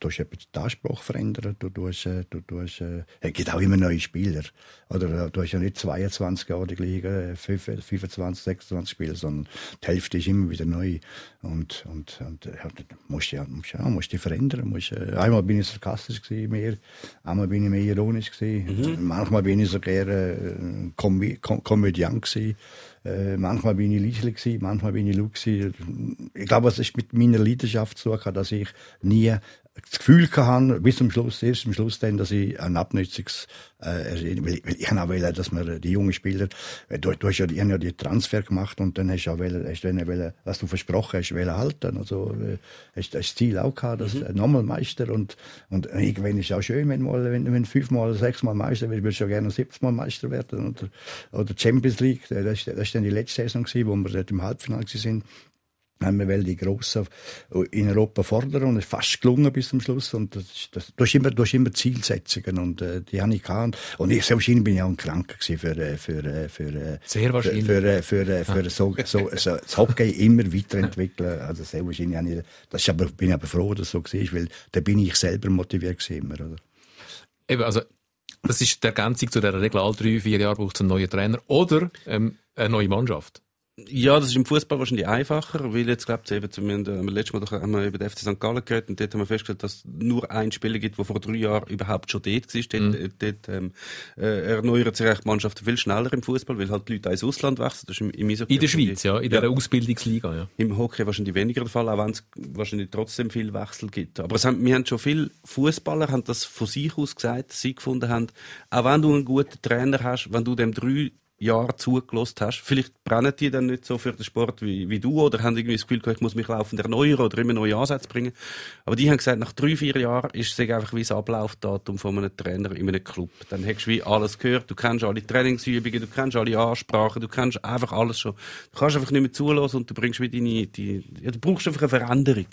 Du hast den Anspruch verändern. Du, hast, äh, du, hast, äh, es gibt auch immer neue Spieler. Oder äh, du hast ja nicht 22 Jahre die gleichen, äh, 25, 26 Spieler, sondern die Hälfte ist immer wieder neu. Und, und, und äh, ja, du musst ja, musst, ja, musst dich verändern. Musst, äh, einmal bin ich sarkastisch gewesen, mehr. Einmal bin ich mehr ironisch gewesen. Manchmal bin ich sogar äh, Kom Kom Komödiant gewesen. Äh, manchmal bin ich Liesli gewesen, manchmal bin ich Lu gewesen. Ich glaube, es ist mit meiner Leidenschaft zu tun, dass ich nie das Gefühl hatte, bis zum Schluss, erst am Schluss dann, dass ich ein Abnützungs, äh, weil, ich- weil ich auch wollen, dass wir die jungen Spieler, weil du, du hast ja, die, haben ja die Transfer gemacht und dann hast du auch wollen, hast du wollen, was du versprochen hast, wollen halten. Also, äh, hast das Ziel auch gehabt, dass mhm. nochmal Meister und, und irgendwann ist es auch schön, wenn mal, wenn, wenn fünfmal oder sechsmal Meister wird, würdest du ja gerne siebzmal Meister werden oder, oder Champions League. Das das ist dann die letzte Saison gewesen, wo wir dort im Halbfinale sind haben wir die Grossen in Europa fordern und es ist fast gelungen bis zum Schluss. Und das, das, du hast immer, du hast immer Zielsetzungen und äh, die habe ich gehabt. Und ich wahrscheinlich bin ich auch ein Kranker für äh, für äh, für äh, Sehr wahrscheinlich. für für, für, für so, so, so das Hockey immer weiterentwickeln. Also sehr wahrscheinlich habe ich, das ist aber bin ich aber froh dass es so war weil da bin ich selber motiviert gewesen immer oder? Eben, also, das ist die Ergänzung zu der Regel, alle drei, vier Jahre braucht es einen neuen Trainer oder ähm, eine neue Mannschaft. Ja, das ist im Fußball wahrscheinlich einfacher, weil jetzt glaubt eben, wir haben, äh, letztes Mal doch haben wir über den FC St. Gallen geredet und dort haben wir festgestellt, dass es nur ein Spieler gibt, der vor drei Jahren überhaupt schon dort war. Dort, Mhm. dort, dort ähm, äh, erneuern sich die Mannschaften viel schneller im Fußball, weil halt die Leute ins Ausland wechseln. Das ist im, im Eishockey In der Schweiz, ja, in der Ausbildungsliga, ja. Im Hockey wahrscheinlich weniger der Fall, auch wenn es wahrscheinlich trotzdem viel Wechsel gibt. Aber es haben, wir haben schon viele Fußballer haben das von sich aus gesagt, dass sie gefunden haben, auch wenn du einen guten Trainer hast, wenn du dem drei Jahre zugelost hast, vielleicht brennen die dann nicht so für den Sport wie, wie du oder haben irgendwie das Gefühl, ich muss mich laufend erneuern oder immer neue Ansätze bringen. Aber die haben gesagt, nach drei, vier Jahren ist es einfach wie das Ablaufdatum von einem Trainer in einem Club. Dann hast du wie alles gehört, du kennst alle Trainingsübungen, du kennst alle Ansprachen, du kennst einfach alles schon. Du kannst einfach nicht mehr zulassen und du bringst wie deine, die, ja, du brauchst einfach eine Veränderung.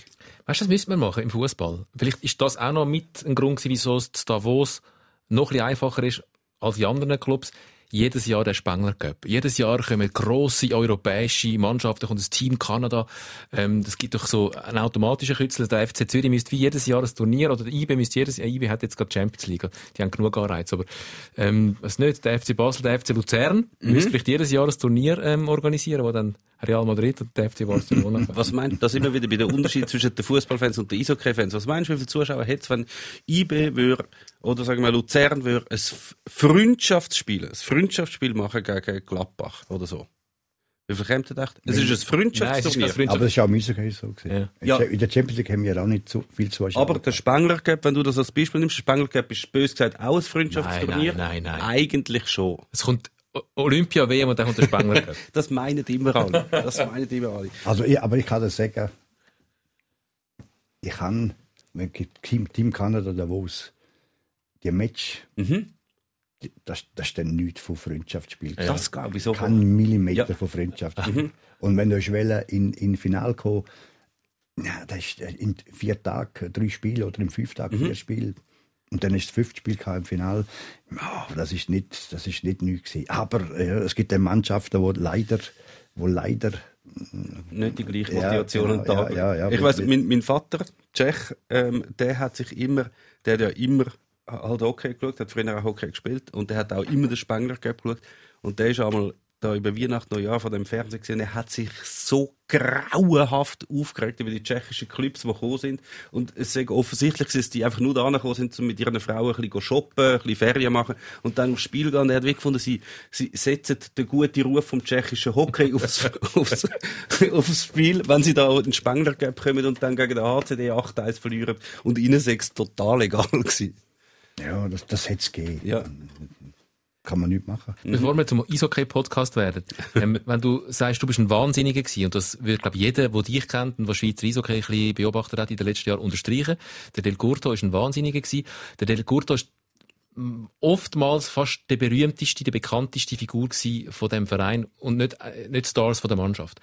Weißt du, das müssen wir machen im Fußball. Vielleicht ist das auch noch mit ein Grund wieso es Davos noch ein bisschen einfacher ist als in anderen Clubs. Jedes Jahr der Spengler Cup. Jedes Jahr kommen grosse europäische Mannschaften, kommt das Team Kanada. Ähm, das gibt doch so einen automatischen Kützel. Der FC Zürich müsste wie jedes Jahr ein Turnier, oder der IB müsste jedes, äh, IB hat jetzt gerade Champions League. Die haben genug Anreiz. Aber, ähm, was nicht, der FC Basel, der FC Luzern müsste vielleicht jedes Jahr ein Turnier, ähm, organisieren, wo dann Real Madrid und der FC Barcelona. Was meint, das immer wieder bei der Unterschied zwischen den Fußballfans und den Eishockey-Fans. Was meinst du, wie viele Zuschauer hätte es, wenn IB würde, oder sagen wir Luzern würde, ein Freundschaftsspiel, ein Freundschaftsspiel machen gegen Gladbach oder so? Wie viel kommt ihr gedacht? Es ist ein ist Freundschaftsturnier. Aber das war auch im Eishockey so. gewesen. Ja. In der Champions League haben wir auch nicht so viel Zuschauer. Aber der Spengler Cup, wenn du das als Beispiel nimmst, der Spengler Cup ist bös gesagt auch ein Freundschaftsturnier. Nein, nein, nein, nein. Eigentlich schon. Es kommt Olympia WM und dann kommt der Spengler. Das meinen immer alle. Das meinen immer alle. Also, ich, aber ich kann das sagen, ich kann, wenn ich Team, Team Kanada Davos, die Match, Mhm. die- das, das ist dann nichts von Freundschaftsspiel. Das glaube ich so. Kein Millimeter Ja. von Freundschaft. Und wenn du wollen, in in Final kommen, ja, das ist in vier Tagen drei Spiele oder in fünf Tagen vier Spiele. Und dann ist das fünfte Spiel im Final. Ja, das ist nicht, das ist nicht gewesen. Aber äh, es gibt Mannschaften, wo leider, wo leider nicht die gleiche Ja, Motivation genau, den Tag. ja, ja, ja, ich weiß, mein, mein Vater, Tschech, ähm, der hat sich immer, der hat ja immer halt Hockey geschaut, hat früher auch Hockey gespielt und der hat auch immer den Spengler Cup geschaut und der ist einmal da über Weihnachten, Neujahr von dem Fernsehen gesehen, er hat sich so grauenhaft aufgeregt über die tschechischen Clubs, die gekommen sind und es ist offensichtlich, dass die einfach nur da gekommen sind, um mit ihren Frauen ein bisschen shoppen, ein bisschen Ferien machen und dann aufs Spiel gehen. Und er hat wirklich gefunden, sie, sie setzen den guten Ruf vom tschechischen Hockey aufs, aufs, aufs Spiel, wenn sie da den Spengler Cup kommen und dann gegen den HCD 8-1 verlieren. Und ihnen ist es total egal gewesen. Ja, das, das hätte es gegeben. Ja. Kann man nicht machen. Bevor wir zum Eishockey-Podcast werden, ähm, wenn du sagst, du bist ein Wahnsinniger gewesen, und das wird, glaube ich, jeder, der dich kennt und der Schweizer Eishockey ein bisschen beobachtet hat in den letzten Jahren, unterstreichen. Der Del Curto ist ein Wahnsinniger gewesen. Der Del Curto ist mm, oftmals fast der berühmteste, die bekannteste Figur gewesen von dem Verein und nicht, äh, nicht Stars von der Mannschaft.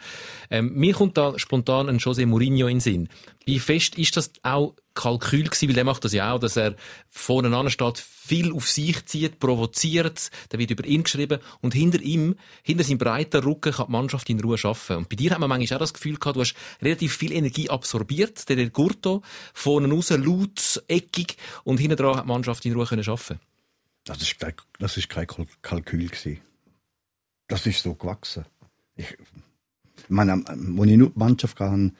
Ähm, mir kommt da spontan ein José Mourinho in den Sinn. Wie fest ist das auch Kalkül gewesen, weil der macht das ja auch, dass er vorne an steht, viel auf sich zieht, provoziert, da wird über ihn geschrieben und hinter ihm, hinter seinem breiten Rücken kann die Mannschaft in Ruhe arbeiten. Und bei dir hat man manchmal auch das Gefühl gehabt, du hast relativ viel Energie absorbiert, der Del Curto, vorne raus, laut, eckig und hinten dran hat die Mannschaft in Ruhe können arbeiten. Das ist kein, das ist kein Kal- Kalkül gewesen. Das ist so gewachsen. Ich, meine, am- wo ich nur die Mannschaft hatte,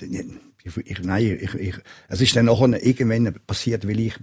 ich, ich, nein, ich, ich, es ist dann nachher irgendwann passiert, weil ich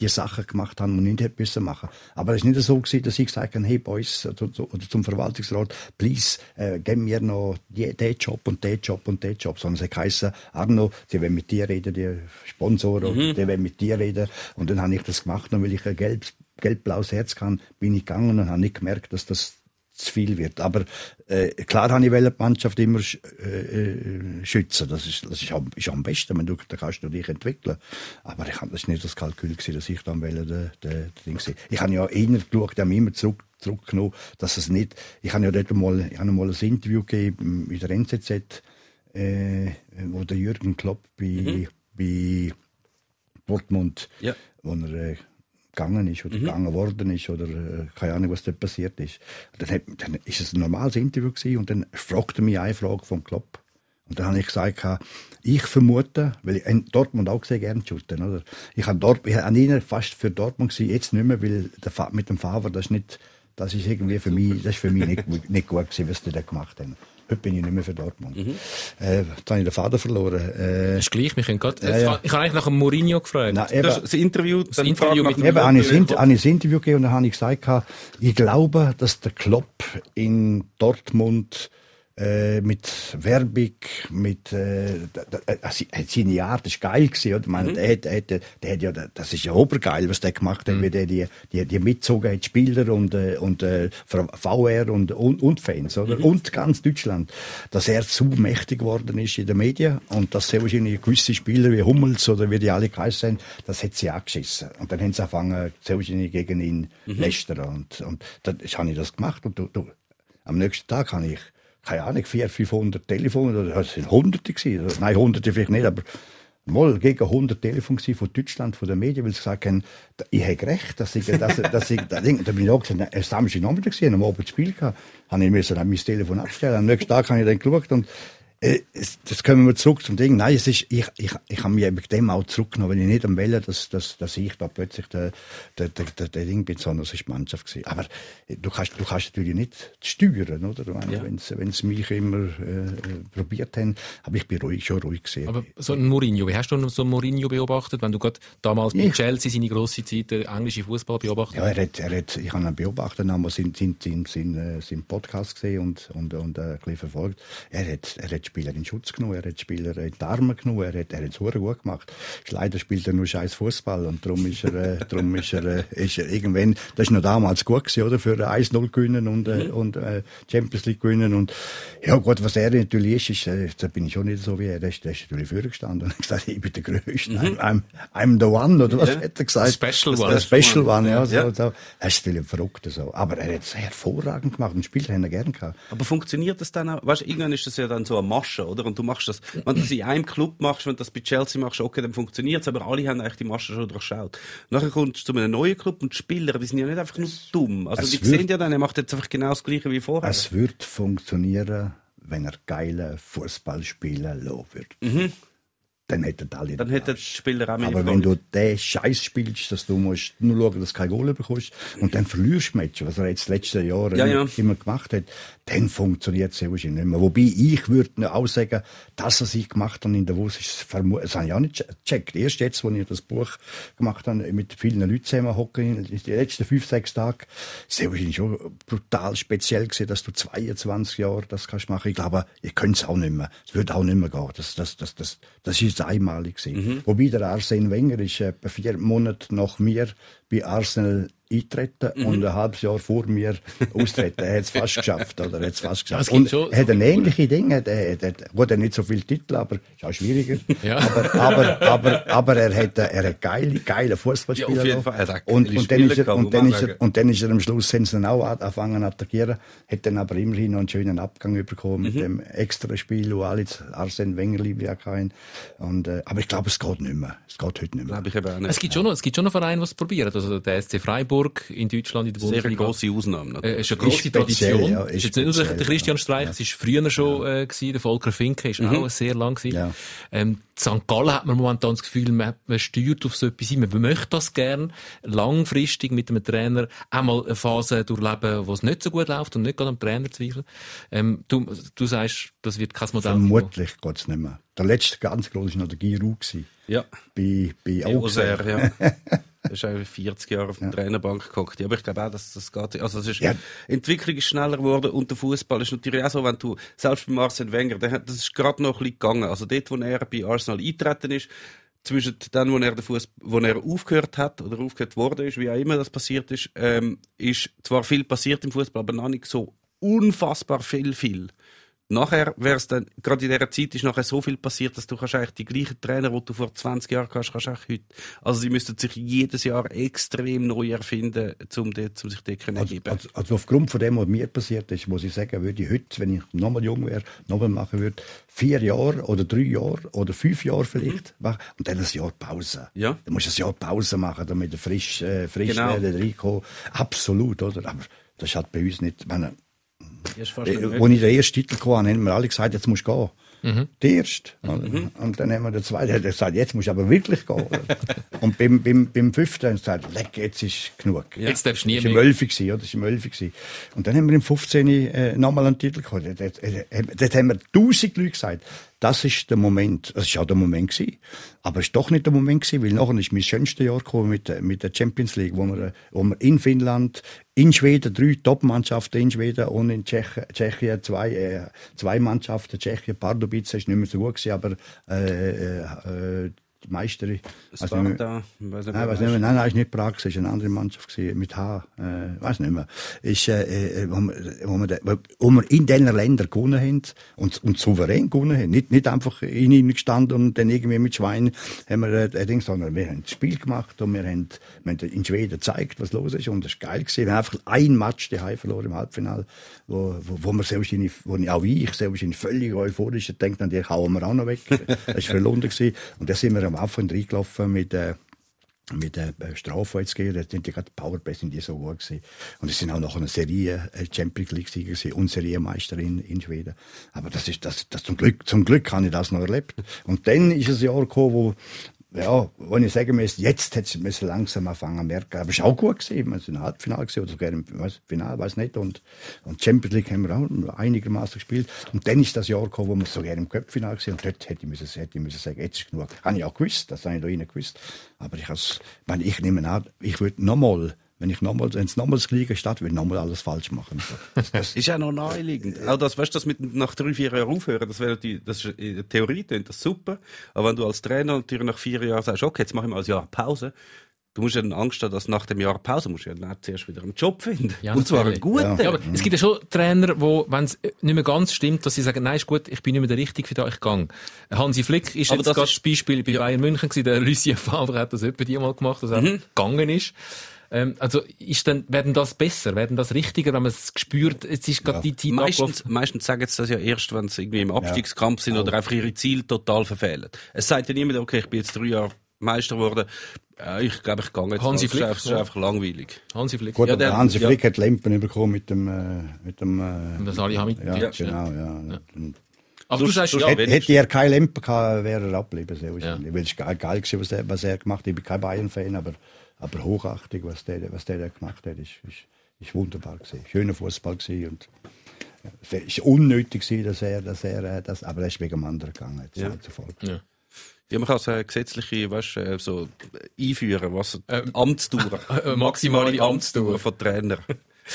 die Sachen gemacht habe, die ich nicht hätte müssen machen. Aber es ist nicht so gewesen, dass ich gesagt habe, hey Boys, oder, so- oder zum Verwaltungsrat, please, äh, gib mir noch die, den Job und den Job und den Job. Sondern es geheißen, Arno, die wollen mit dir reden, die Sponsoren, die wollen mit dir reden. Und dann habe ich das gemacht, und weil ich ein gelb, gelb-blaues Herz kann, bin ich gegangen und habe nicht gemerkt, dass das zu viel wird. Aber äh, klar habe ich die Mannschaft immer sch- äh, äh, schützen. Das ist, das ist, am, ist am besten, wenn du, da kannst du dich entwickeln. Aber ich, das ist nicht das Kalkül gewesen, dass ich dann wollte, der, der, der Ding sein. Ich habe ja eher geschaut, ich habe immer zurück, zurückgenommen, dass es nicht, ich habe ja dort mal, ich habe mal ein Interview gegeben in der NZZ, äh, wo der Jürgen Klopp bei, bei Dortmund, Ja. wo er äh, gegangen ist oder gegangen worden ist oder äh, keine Ahnung, was da passiert ist. Dann, hat, dann ist es ein normales Interview gewesen und dann fragte mich eine Frage vom Klopp. Und dann habe ich gesagt, ich vermute, weil ich in Dortmund auch sehr gerne shooten, oder? Ich habe dort, ich habe fast für Dortmund gewesen, jetzt nicht mehr, weil der, mit dem Fahrer, das ist nicht, das ist irgendwie für mich, das ist für mich nicht, nicht gut gewesen, was die da gemacht haben. Heute bin ich nicht mehr für Dortmund. Äh, jetzt habe ich den Vater verloren. Äh, Das ist gleich, wir können grad, ja. Ich habe eigentlich nach dem Mourinho gefragt. na, eben, Das, Interview, das Interview mit dem Eben, habe ich, ein Interview gegeben und dann habe ich gesagt, ich glaube, dass der Klopp in Dortmund äh, mit Werbung, mit äh, da- da- äh, se- seine das war geil gewesen, oder? Ich meine, der, der, hat, der hat ja, das ist ja obergeil, was der gemacht hat, wie der die, die, die mitgezogen hat, Spieler und, äh, und äh, VR und, und, und Fans, oder? Und ganz Deutschland, dass er zu mächtig geworden ist in den Medien und dass sehr wahrscheinlich gewisse Spieler wie Hummels oder wie die alle geheißen haben, das hat sie angeschissen. Und dann haben sie angefangen, sehr wahrscheinlich gegen ihn lästern. Und, und dann habe ich das gemacht und du, du, am nächsten Tag habe ich, keine Ahnung, 400, 500 Telefone, es sind Hunderte gewesen, oder, nein, Hunderte vielleicht nicht, aber mal gegen 100 Telefone gewesen von Deutschland, von den Medien, weil sie gesagt haben, ich habe recht, dass ich, dass, dass ich, da bin ich auch gesagt, es Samstag Nachmittag gewesen, am Abend das Spiel gehabt, habe ich müssen dann mein Telefon abstellen, am nächsten Tag habe ich dann geschaut und Das kommen wir zurück zum Ding. Nein, es ist, ich, ich, ich habe mich eben dem auch zurückgenommen, wenn ich nicht am Wählen, dass, dass, dass ich da plötzlich der, der, der, der, der Ding bin, sondern es ist die Mannschaft gewesen. Aber äh, du kannst, du kannst natürlich nicht steuern, oder? Meine, Wenn sie, mich immer äh, äh, probiert haben, aber ich bin ruhig, schon ruhig gesehen. Aber so ein Mourinho, wie hast du so einen Mourinho beobachtet, wenn du gerade damals bei Ich- Chelsea seine grosse Zeit, den englischen Fußball beobachtet Ja, er hat, er hat, ich habe ihn beobachtet, seinen, seinen, seinen, äh, seinen Podcast gesehen und, und, und äh, ein bisschen verfolgt. Er hat, er hat Spieler in Schutz genommen, er hat Spieler in die Arme genommen, er hat, er hat es gut gemacht. Leider spielt er nur scheiß Fußball und darum ist er, äh, darum ist er, äh, ist er irgendwann, das ist noch damals gut gewesen, oder? Für 1-0 gewinnen und, äh, und äh, Champions League gewinnen und, ja gut, was er natürlich ist, ist äh, da bin ich schon nicht so wie er, der ist, der ist natürlich vorgestanden und gesagt, ich bin der Größte, I'm, I'm, I'm the one, oder was hat er gesagt? Special one. Special One, ja. So, Ja. so. Das ist natürlich verrückt so. Aber er hat es hervorragend gemacht und spielt haben er gerne gehabt. Aber funktioniert das dann auch? Weißt du, irgendwann ist das ja dann so eine Masche, oder? Und du machst das, wenn du das in einem Club machst, wenn du das bei Chelsea machst, okay, dann funktioniert's, aber alle haben eigentlich die Masche schon durchschaut. Nachher kommst du zu einem neuen Club und die Spieler, die sind ja nicht einfach nur dumm. Also es die sehen ja dann, er macht jetzt einfach genau das Gleiche wie vorher. Es wird funktionieren, wenn er geile Fußball spielen lassen wird. Dann hätten alle dann den hätten die. Spieler auch mehr Aber wenn du den Scheiß spielst, dass du musst nur schauen, dass du kein Goal bekommst und dann verlierst du Matches, was er jetzt die letzten Jahre Ja, immer, ja. immer gemacht hat, dann funktioniert es sehr wahrscheinlich nicht mehr. Wobei ich würde auch sagen, dass er sich gemacht hat in Davos, ist das habe ich auch nicht gecheckt. Erst jetzt, als ich das Buch gemacht habe, mit vielen Leuten zusammen hocken, die letzten fünf, sechs Tage, ist sehr wahrscheinlich schon brutal speziell gewesen, dass du 22 Jahre das kannst machen. Ich glaube, ihr könnt es auch nicht mehr. Es wird auch nicht mehr gehen. Das, das, das, das, das ist einmalig gewesen. Wobei der Arsene Wenger ist etwa vier Monate nach mir bei Arsenal eintreten und ein halbes Jahr vor mir austreten. Er hat es fast geschafft, oder? Er hat es fast es geschafft. und er hat so ein ähnliche Ding. Er, er, er, gut, er hat nicht so viele Titel, aber ist auch schwieriger. Ja. Aber, aber, aber, aber er hat, er hat geile, geile Fußballspieler. Ja, auf jeden noch. Fall. Hat und, und, dann ist er, und, dann ist er, und dann ist er am Schluss, haben sie dann auch angefangen zu attackieren, hat dann aber immerhin noch einen schönen Abgang bekommen Mhm. mit dem extra Spiel, wo alle Arsene Wenger liebe ja keinen. Und, äh, aber ich glaube, es geht nicht mehr. Es geht heute nicht mehr. Ich. Es gibt schon noch, es gibt schon noch Vereine, die es probieren. Also der SC Freiburg in Deutschland, in der Sehr Bundesliga. grosse Ausnahme. Äh, natürlich. ist eine grosse Tradition. ja, ist ist jetzt nicht nur der Christian Streich, es ist früher schon äh, gewesen, der Volker Finke ist auch sehr lang gewesen. Ja. Ähm, St. Gallen hat man momentan das Gefühl, man, man steuert auf so etwas hin. Man möchte das gern langfristig mit einem Trainer einmal eine Phase durchleben, wo es nicht so gut läuft und nicht gerade am Trainer zweifeln. Ähm, du, du sagst, das wird kein Modell. Vermutlich geht es nicht mehr. Der letzte ganz große war noch der Giroud. Ja. Bei, bei Auxerre. ja. Er ist auch 40 Jahre auf der Trainerbank gehockt. Ja, aber ich glaube auch, dass das geht. Also, es ist, Ja. die Entwicklung ist schneller geworden und der Fußball ist natürlich auch so, wenn du, selbst bei Arsene Wenger, der hat, das ist gerade noch ein bisschen gegangen. Also dort, wo er bei Arsenal eingetreten ist, zwischen dann, wo er den Fuß, wo er aufgehört hat oder aufgehört worden ist, wie auch immer das passiert ist, ähm, ist zwar viel passiert im Fußball, aber noch nicht so unfassbar viel, viel. Nachher wäre es dann, gerade in dieser Zeit ist nachher so viel passiert, dass du kannst eigentlich die gleichen Trainer, die du vor 20 Jahren hast, kannst auch heute. Also sie müssten sich jedes Jahr extrem neu erfinden, um, dort, um sich dort zu Also, geben. also, also aufgrund von dem, was mir passiert ist, muss ich sagen, würde ich heute, wenn ich nochmal jung wäre, nochmal machen würde, vier Jahre oder drei Jahre oder fünf Jahre vielleicht machen und dann ein Jahr Pause. Ja. Dann musst du ein Jahr Pause machen, damit du frisch, äh, frisch Genau. werden, reinkommen. Absolut, oder? Aber das halt bei uns nicht, ich meine, äh, als ich den ersten Titel hatte, haben wir alle gesagt, jetzt musst du gehen. Mhm. Der erste. oder? Und dann haben wir den zweiten, der hat gesagt, jetzt musst du aber wirklich gehen. und beim, beim, beim fünften haben sie gesagt, leck, jetzt ist genug. Jetzt darfst du nie Das war im mehr. 11 gewesen, oder? Das war im 11 gewesen. Und dann haben wir im 15. Äh, nochmal einen Titel geholt. Dort, dort, haben wir tausend Leute gesagt, das ist der Moment. Das ist auch der Moment gewesen. Aber es ist doch nicht der Moment gewesen, weil nachher ist mein schönstes Jahr gekommen mit, der- mit der Champions League, wo wir, wo wir in Finnland, in Schweden, drei Top-Mannschaften in Schweden und in Tschechien, Tschechien zwei, äh, zwei Mannschaften. Tschechien, Pardubice ist nicht mehr so gut gewesen, aber, äh, äh, Meisterin. weiß nicht mehr- Sparta, weiß nicht, Nein, wer weiß das nicht mehr. Nein, nein, ist nicht Prag, es war eine andere Mannschaft gewesen, mit H, äh, weiß nicht mehr. Ist, äh, äh, wo, wir, wo, wir, wo- wir in diesen Ländern gewonnen haben und, und souverän gewonnen haben. Nicht, nicht einfach in ihnen gestanden und dann irgendwie mit Schwein haben wir, äh, Ding, sondern wir haben das Spiel gemacht und wir haben, wir haben in Schweden gezeigt, was los ist und das ist geil gewesen. Wir haben einfach ein Match daheim verloren im Halbfinale, wo, wo, wo wir sehr wahrscheinlich, wo auch ich sehr wahrscheinlich völlig euphorisch denkt, die hauen wir auch noch weg. Das war verloren. Und da sind wir am Anfang reingelaufen mit, äh, mit der äh, Strafe jetzt gegeben. Da sind die gerade Powerplay sind die so gut gewesen. Und es sind auch noch eine Serie äh, Champions League Sieger gewesen und Serienmeister in, in Schweden. Aber das ist, das, das zum Glück, zum Glück habe ich das noch erlebt. Und dann ist es Jahr gekommen, wo, ja, wo ich sagen muss, jetzt hätte es langsam anfangen merken. Aber es war auch gut. Wir sind im Halbfinale gewesen, oder sogar im Finale, weiß nicht. Und, und Champions League haben wir auch einigermaßen gespielt. Und dann ist das Jahr gekommen, wo wir sogar im Cup-Finale waren. Und dort hätte ich müssen, hätte ich müssen sagen, jetzt ist genug. Habe ich auch gewusst, das habe ich da rein gewusst. Aber ich, has, ich, ich nehme an, ich würde nochmal, wenn ich nochmal, wenn es nochmal das Gleiche statt, würde ich nochmal alles falsch machen. Das, das, Ist ja noch naheliegend. Auch das, weißt du, das mit nach drei, vier Jahren aufhören, das wäre die, das ist, in der Theorie klingt das super. Aber wenn du als Trainer natürlich nach vier Jahren sagst, okay, jetzt mache ich mal ein Jahr Pause, du musst ja dann Angst haben, dass nach dem Jahr Pause musst du ja dann zuerst wieder einen Job finden. Ja, Und zwar einen guten. Ja. Ja, aber es gibt ja schon Trainer, wo, wenn es nicht mehr ganz stimmt, dass sie sagen, nein, ist gut, ich bin nicht mehr der Richtige für da, ich gang. Hansi Flick ist Aber jetzt das gerade ist- Beispiel bei Bayern München gewesen, der Lucien Favre hat das etwa die mal gemacht, dass er Mhm. gegangen ist. Ähm, also, ist dann, werden das besser, werden das richtiger, wenn man es spürt, jetzt ist gerade die Zeit Meistens, abgelaufen? meistens sagen sie das ja erst, wenn sie irgendwie im Abstiegskampf sind oder einfach ihre Ziele total verfehlen. Es sagt ja niemand, okay, ich bin jetzt drei Jahre Meister geworden, äh, ich glaube, ich gehe jetzt. Hansi Flick, das ist ja. einfach langweilig. Hansi Flick. Gut, Ja, der- Hansi ja. Flick hat Lempen bekommen mit dem, äh, mit dem, äh, Das Salihamidzic, ja, ja. genau, ja. Aber du Sonst- sagst, sonst ja, hätte- er keine Lempe gehabt, wäre er abgeblieben, sehr. Ja. Weil es geil gewesen, was er, was er gemacht hat. Ich bin kein Bayern-Fan, aber, aber hochachtig, was der, was der da gemacht hat, ist, ist, ist wunderbar gewesen. Schöner Fußball gewesen und ja, es ist unnötig gewesen, dass er, dass er, äh, das, aber er ist wegen dem anderen gegangen. Jetzt Ja. ja. zufolge. Ja. Ja, man kann es äh, gesetzliche, weißt, äh, so äh, einführen, was Ähm, Amtsdauer, äh, maximale Amtsdauer. von Trainer.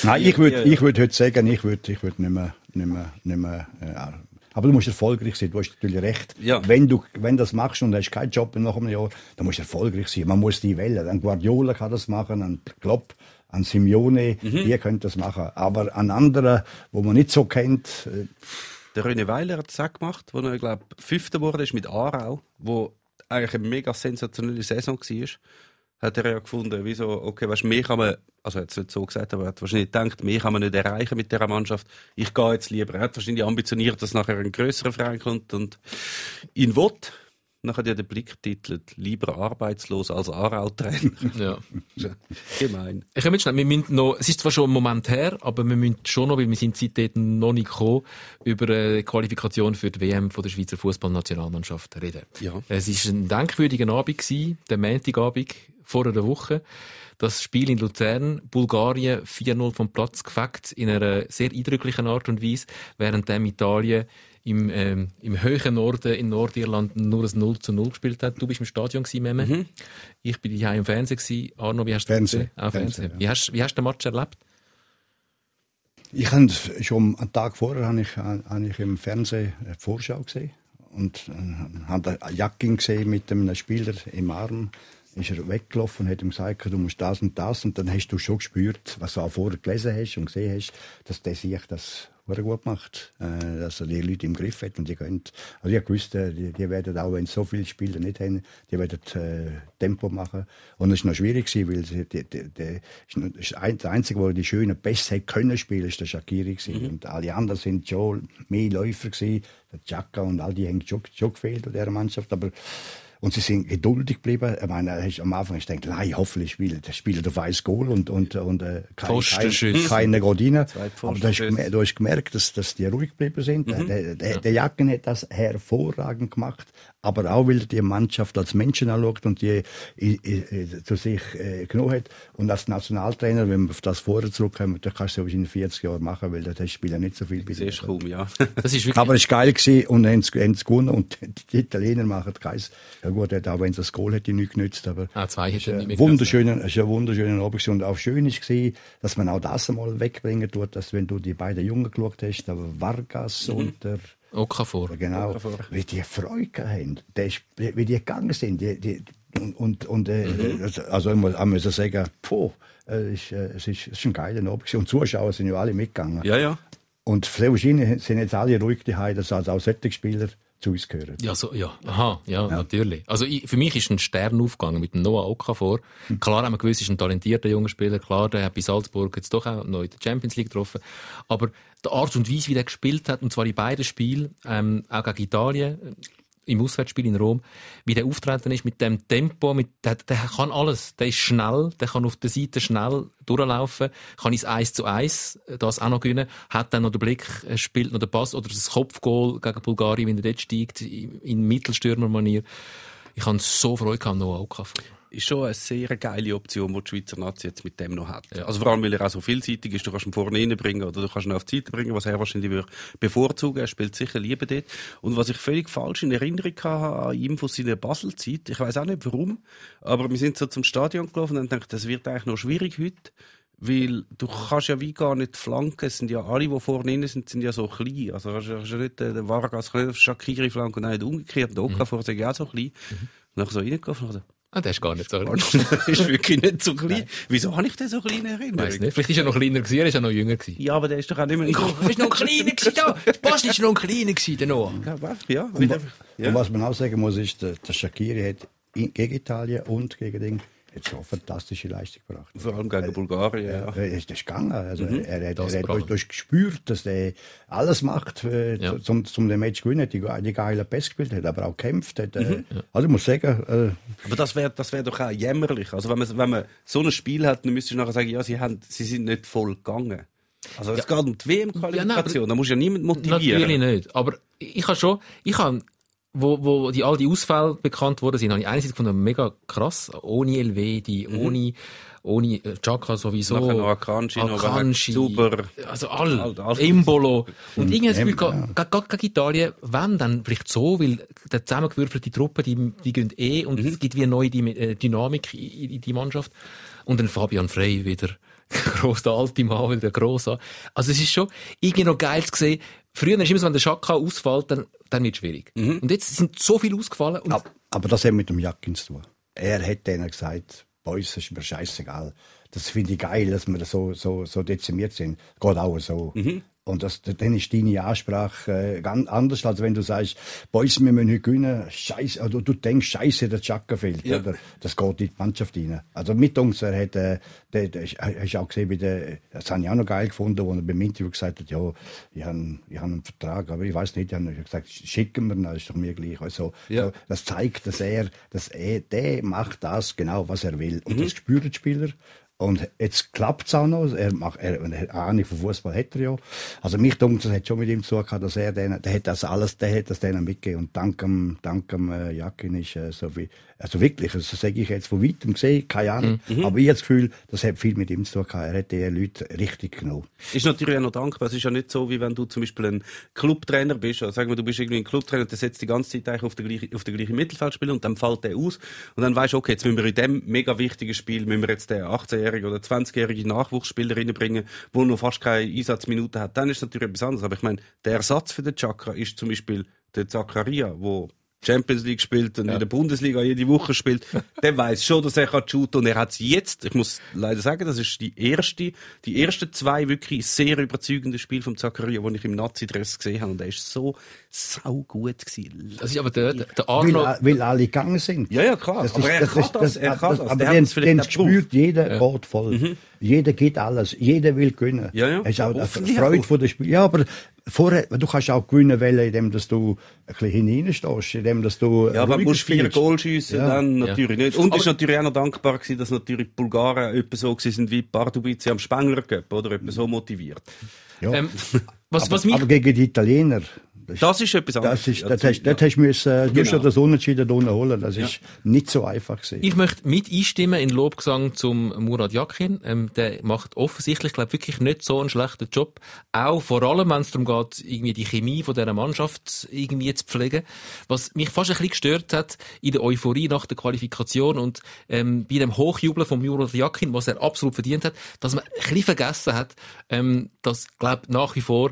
Nein, ich würde ich würd heute sagen, ich würde ich würd nicht mehr, nicht mehr, nicht mehr äh, aber du musst erfolgreich sein, du hast natürlich recht. Ja. Wenn du wenn das machst und hast keinen Job nach einem Jahr, dann musst du erfolgreich sein. Man muss die wählen. Ein Guardiola kann das machen, ein Klopp, ein Simeone, Mhm. die können das machen. Aber an anderen, wo man nicht so kennt, äh, Der René Weiler hat es auch gemacht, wo er, glaube Fünfter wurde ist mit Aarau, wo eigentlich eine mega sensationelle Saison war. Hat er ja gefunden, wieso, okay, weißt, mehr kann man, also er hat es nicht so gesagt, aber er hat wahrscheinlich gedacht, mehr kann man nicht erreichen mit dieser Mannschaft. Ich gehe jetzt lieber. Er hat wahrscheinlich ambitioniert, dass nachher ein größerer Verein kommt und ihn will. Nachher hat er den Blick titelt, lieber arbeitslos als Aarau-Trainer. ja. Gemein. Ich komme jetzt schnell, wir müssen noch, es ist zwar schon ein Moment her, aber wir müssen schon noch, weil wir sind seitdem noch nicht gekommen, über eine Qualifikation für die WM von der Schweizer Fußballnationalmannschaft reden. Ja. Es ist ein denkwürdiger Abend gewesen, der Montagabend vor einer Woche. Das Spiel in Luzern, Bulgarien 4-0 vom Platz gefegt, in einer sehr eindrücklichen Art und Weise, während Italien im, ähm, im höheren Norden in Nordirland nur ein 0 zu 0 gespielt hat. Du bist im Stadion gewesen, Meme. Ich bin hier im Fernsehen gewesen. Arno, wie hast du Fernsehen. Auch Fernsehen. Ja. Wie hast, wie hast du den Match erlebt? Ich habe schon einen Tag vorher habe ich, habe ich im Fernsehen eine Vorschau gesehen und äh, habe einen Jacking gesehen mit einem Spieler im Arm. Ist er weggelaufen und hat ihm gesagt, du musst das und das. Und dann hast du schon gespürt, was du vorher gelesen hast und gesehen hast, dass der sich das sehr gut macht, äh, dass er die Leute im Griff hat und die können, also ich gewusst, äh, die, die werden auch, wenn sie so viele Spieler nicht haben, die werden äh, Tempo machen. Und es ist noch schwierig gewesen, weil sie, die, die, die, ist ein, der einzige, der die schönen Pässe können spielen, ist der Shakiri gewesen. und alle anderen sind schon mehr Läufer gewesen, der Chaka und all die haben schon, schon gefehlt in dieser Mannschaft, aber und sie sind geduldig geblieben. Ich meine, hast- am Anfang du gedacht, nein, hoffentlich spielt der spielt auf ein Goal und, und, und äh, kein, kein, keine Godine. Zwei Aber du hast, du gemerkt, dass, dass die ruhig geblieben sind. Der, der, der Jacken hat das hervorragend gemacht, aber auch, weil er die Mannschaft als Menschen anschaut und die i- i- i- zu sich äh, genommen hat. Und als Nationaltrainer, wenn wir auf das vorher zurückkommen, dann kannst du das in 40 Jahren machen, weil das spielen nicht so viel bei du kaum, ja. Das ist wirklich, aber es war geil gewesen und haben es haben es gewonnen und die Italiener machen keins. Ja gut, auch wenn es das Goal hätte nicht genützt, aber Ah, zwei hätte es ist nicht mehr ein wunderschöner, es ist ein wunderschöner Abend und auch schön gewesen, dass man auch das einmal wegbringen tut, dass wenn du die beiden Jungen geschaut hast, der Vargas und der Okafor. Genau, wie die Freude haben, ist- wie die gegangen sind. Die, die, und, und, äh, also ich muss, ich muss sagen, puh, äh, ist, äh, es, ist, es ist ein geiler Abend. Und die Zuschauer sind ja alle mitgegangen. Ja, ja. Und wahrscheinlich sind jetzt alle ruhig daheim, dass also auch solche Spieler zu uns gehören. Ja, so, ja. Aha, ja, natürlich. Also ich, für mich ist ein Stern aufgegangen mit dem Noah Okafor. Klar haben wir gewusst, ist ein talentierter junger Spieler. Klar, der hat bei Salzburg jetzt doch auch noch in der Champions League getroffen. Aber die Art und Weise, wie der gespielt hat, und zwar in beiden Spielen, ähm, auch gegen Italien, im Auswärtsspiel in Rom, wie der auftreten ist mit dem Tempo, mit, der, der kann alles. Der ist schnell, der kann auf der Seite schnell durchlaufen, kann ins 1 zu 1 das auch noch gewinnen, hat dann noch den Blick, äh, spielt noch den Pass oder das Kopfgoal gegen Bulgarien, wenn er dort steigt, in Mittelstürmermanier. Ich habe so Freude gehabt, Noah Okafor. Ist schon eine sehr geile Option, die die Schweizer Nazi jetzt mit dem noch hat. Also vor allem, weil er auch so vielseitig ist, du kannst ihn vorne reinbringen oder du kannst ihn auf die Seite bringen, was er wahrscheinlich würde bevorzugen. Er spielt sicher lieber dort. Und was ich völlig falsch in Erinnerung hatte an ihm von seiner Basel-Zeit, ich weiß auch nicht warum, aber wir sind so zum Stadion gelaufen und haben gedacht, das wird eigentlich noch schwierig heute. Weil du kannst ja wie gar nicht flanken. Es sind ja alle, die vorne drin sind, sind ja so klein. Also kannst, kannst ja nicht, äh, der Vargas Shakiri flanken und nicht umgekehrt. Der Okafor mhm. ja auch so klein. Und dann so reingelaufen und Ah, der ist gar nicht so klein. das ist wirklich nicht so klein. Wieso habe ich den so klein in Erinnerung? Weiss nicht. Vielleicht ist er noch kleiner gewesen, er ist ja noch jünger gewesen. Ja, aber der ist doch auch nicht mehr... Er ist noch kleiner gewesen, da. Ist noch kleiner gewesen, der Noah. Ja, Und, wieder, und was man auch sagen muss, ist, der, der Shakiri hat gegen Italien und gegen den hat schon eine fantastische Leistung gebracht. vor allem gegen Bulgarien, ja. Ja, er ist das ist gegangen. Also er, er, hat- er hat durch, durch gespürt, dass er alles macht, äh, Ja. zum, zum den Match zu gewinnen. Die, die geile Pass gespielt, hat aber auch gekämpft. Hat, äh, Also ich muss sagen, äh, Aber das wäre das wär doch auch jämmerlich. Also wenn man, wenn man so ein Spiel hat, dann müsstest du nachher sagen, ja, sie, haben, sie sind nicht voll gegangen. Also es geht um die WM-Qualifikation, aber- da muss ja niemand motivieren. Natürlich nicht. Aber ich habe schon, ich habe, wo, wo die, all die Ausfälle bekannt worden sind, habe ich einerseits gefunden, mega krass, ohne LW, die, ohne, ohne äh, Chaka sowieso. Nachher noch Akanji, noch Akanji, super. Also all, All- alles. Imbolo. Und irgendwie das Gefühl, ja. gerade gegen Italien, wenn, dann vielleicht so, weil der zusammengewürfelte Truppe, die, die gehen eh und es gibt wie eine neue Dy- äh, Dynamik in, in die Mannschaft. Und dann Fabian Frey wieder. Gross, der alte Mann wieder gross an. Also es ist schon irgendwie noch geil zu sehen. Früher ist immer so, wenn der Schaka ausfällt, dann, dann wird es schwierig. Und jetzt sind so viele ausgefallen. Und ab, aber das hat mit dem Jackins zu tun. Er hat denen gesagt, Boys, das ist mir scheißegal. Das finde ich geil, dass wir so, so, so dezimiert sind. Geht auch so. Und das, dann ist deine Ansprache äh, ganz anders, als wenn du sagst, Boys, wir müssen heute gewinnen. Scheiße, oder du denkst, Scheiße, der Chaka fehlt. Ja. Oder? Das geht in die Mannschaft rein. Also mit uns, er hat, äh, der, der, hast du auch gesehen, bei der, das habe ich auch noch geil gefunden, wo er beim Interview gesagt hat, ja, ich habe, ich habe einen Vertrag, aber ich weiß nicht, ich habe gesagt, schicken wir ihn, das ist doch mir gleich. Also, Ja. so, das zeigt, dass er, dass er, der macht das genau, was er will. Und das spüren die Spieler. Und jetzt klappt es auch noch. Er macht, er, eine Ahnung von Fußball hat er ja. Also mich denkt, das hat schon mit ihm zu tun dass er denen, der hat das alles, der hat das denen mitgegeben. Und dank dem, dank dem äh, Jakin ist äh, so wie, also wirklich, also das sage ich jetzt von weitem gesehen, keine Ahnung. Aber ich habe das Gefühl, das hat viel mit ihm zu tun. Er hat die Leute richtig genommen. Ist natürlich auch noch dankbar. Es ist ja nicht so, wie wenn du zum Beispiel ein Clubtrainer bist. Also sagen wir, du bist irgendwie ein Clubtrainer, der setzt die ganze Zeit eigentlich auf den gleichen, auf den gleichen Mittelfeldspieler und dann fällt der aus. Und dann weißt du, okay, jetzt müssen wir in dem mega wichtigen Spiel, müssen wir jetzt den 18-jährigen oder 20-jährigen Nachwuchsspieler reinbringen, der noch fast keine Einsatzminute hat. Dann ist es natürlich etwas anderes. Aber ich meine, der Ersatz für den Chakra ist zum Beispiel der Zakaria, wo Champions League spielt und in der Bundesliga jede Woche spielt, der weiß schon, dass er kann shooten und er hat jetzt, ich muss leider sagen, das ist die erste, die ersten zwei wirklich sehr überzeugenden Spiele vom Zakaria, die ich im Nazi-Dress gesehen habe und er ist so sau gut gewesen. das ist aber der, der, der Weil, Arno, weil alle gegangen sind. Ja, ja, klar. Das Aber ist- er das kann ist- das, er kann das. Aber Der den, den spürt jeder geht voll. Mhm. Jeder gibt alles. Jeder will gewinnen. Ja, ja. Es ist auch eine Freude auch. von der Spiel. Ja, aber vorher, du kannst auch gewinnen wollen, indem dass du ein bisschen hineinstehst, indem dass du Ja, aber du musst vier. Goal schiessen, Ja. dann natürlich nicht. Und Aber- ist natürlich auch noch dankbar gewesen, dass natürlich die Bulgaren etwa so gewesen sind wie Pardubice am Spengler Cup, oder? Etwa so motiviert. Ja. ähm, was, aber, was mich, aber gegen die Italiener, das, Das ist etwas anderes. das ist, Ja, das hast, das hast du müssen, du musst Genau. ja das Unentschieden unten holen. Das ist nicht so einfach gewesen. Ich möchte mit einstimmen in Lobgesang zum Murat Yakin. Ähm, der macht offensichtlich, glaube wirklich nicht so einen schlechten Job. Auch vor allem, wenn es darum geht, irgendwie die Chemie von dieser Mannschaft irgendwie zu pflegen. Was mich fast ein bisschen gestört hat in der Euphorie nach der Qualifikation und ähm, bei dem Hochjubeln von Murat Yakin, was er absolut verdient hat, dass man ein bisschen vergessen hat, ähm, dass, glaube nach wie vor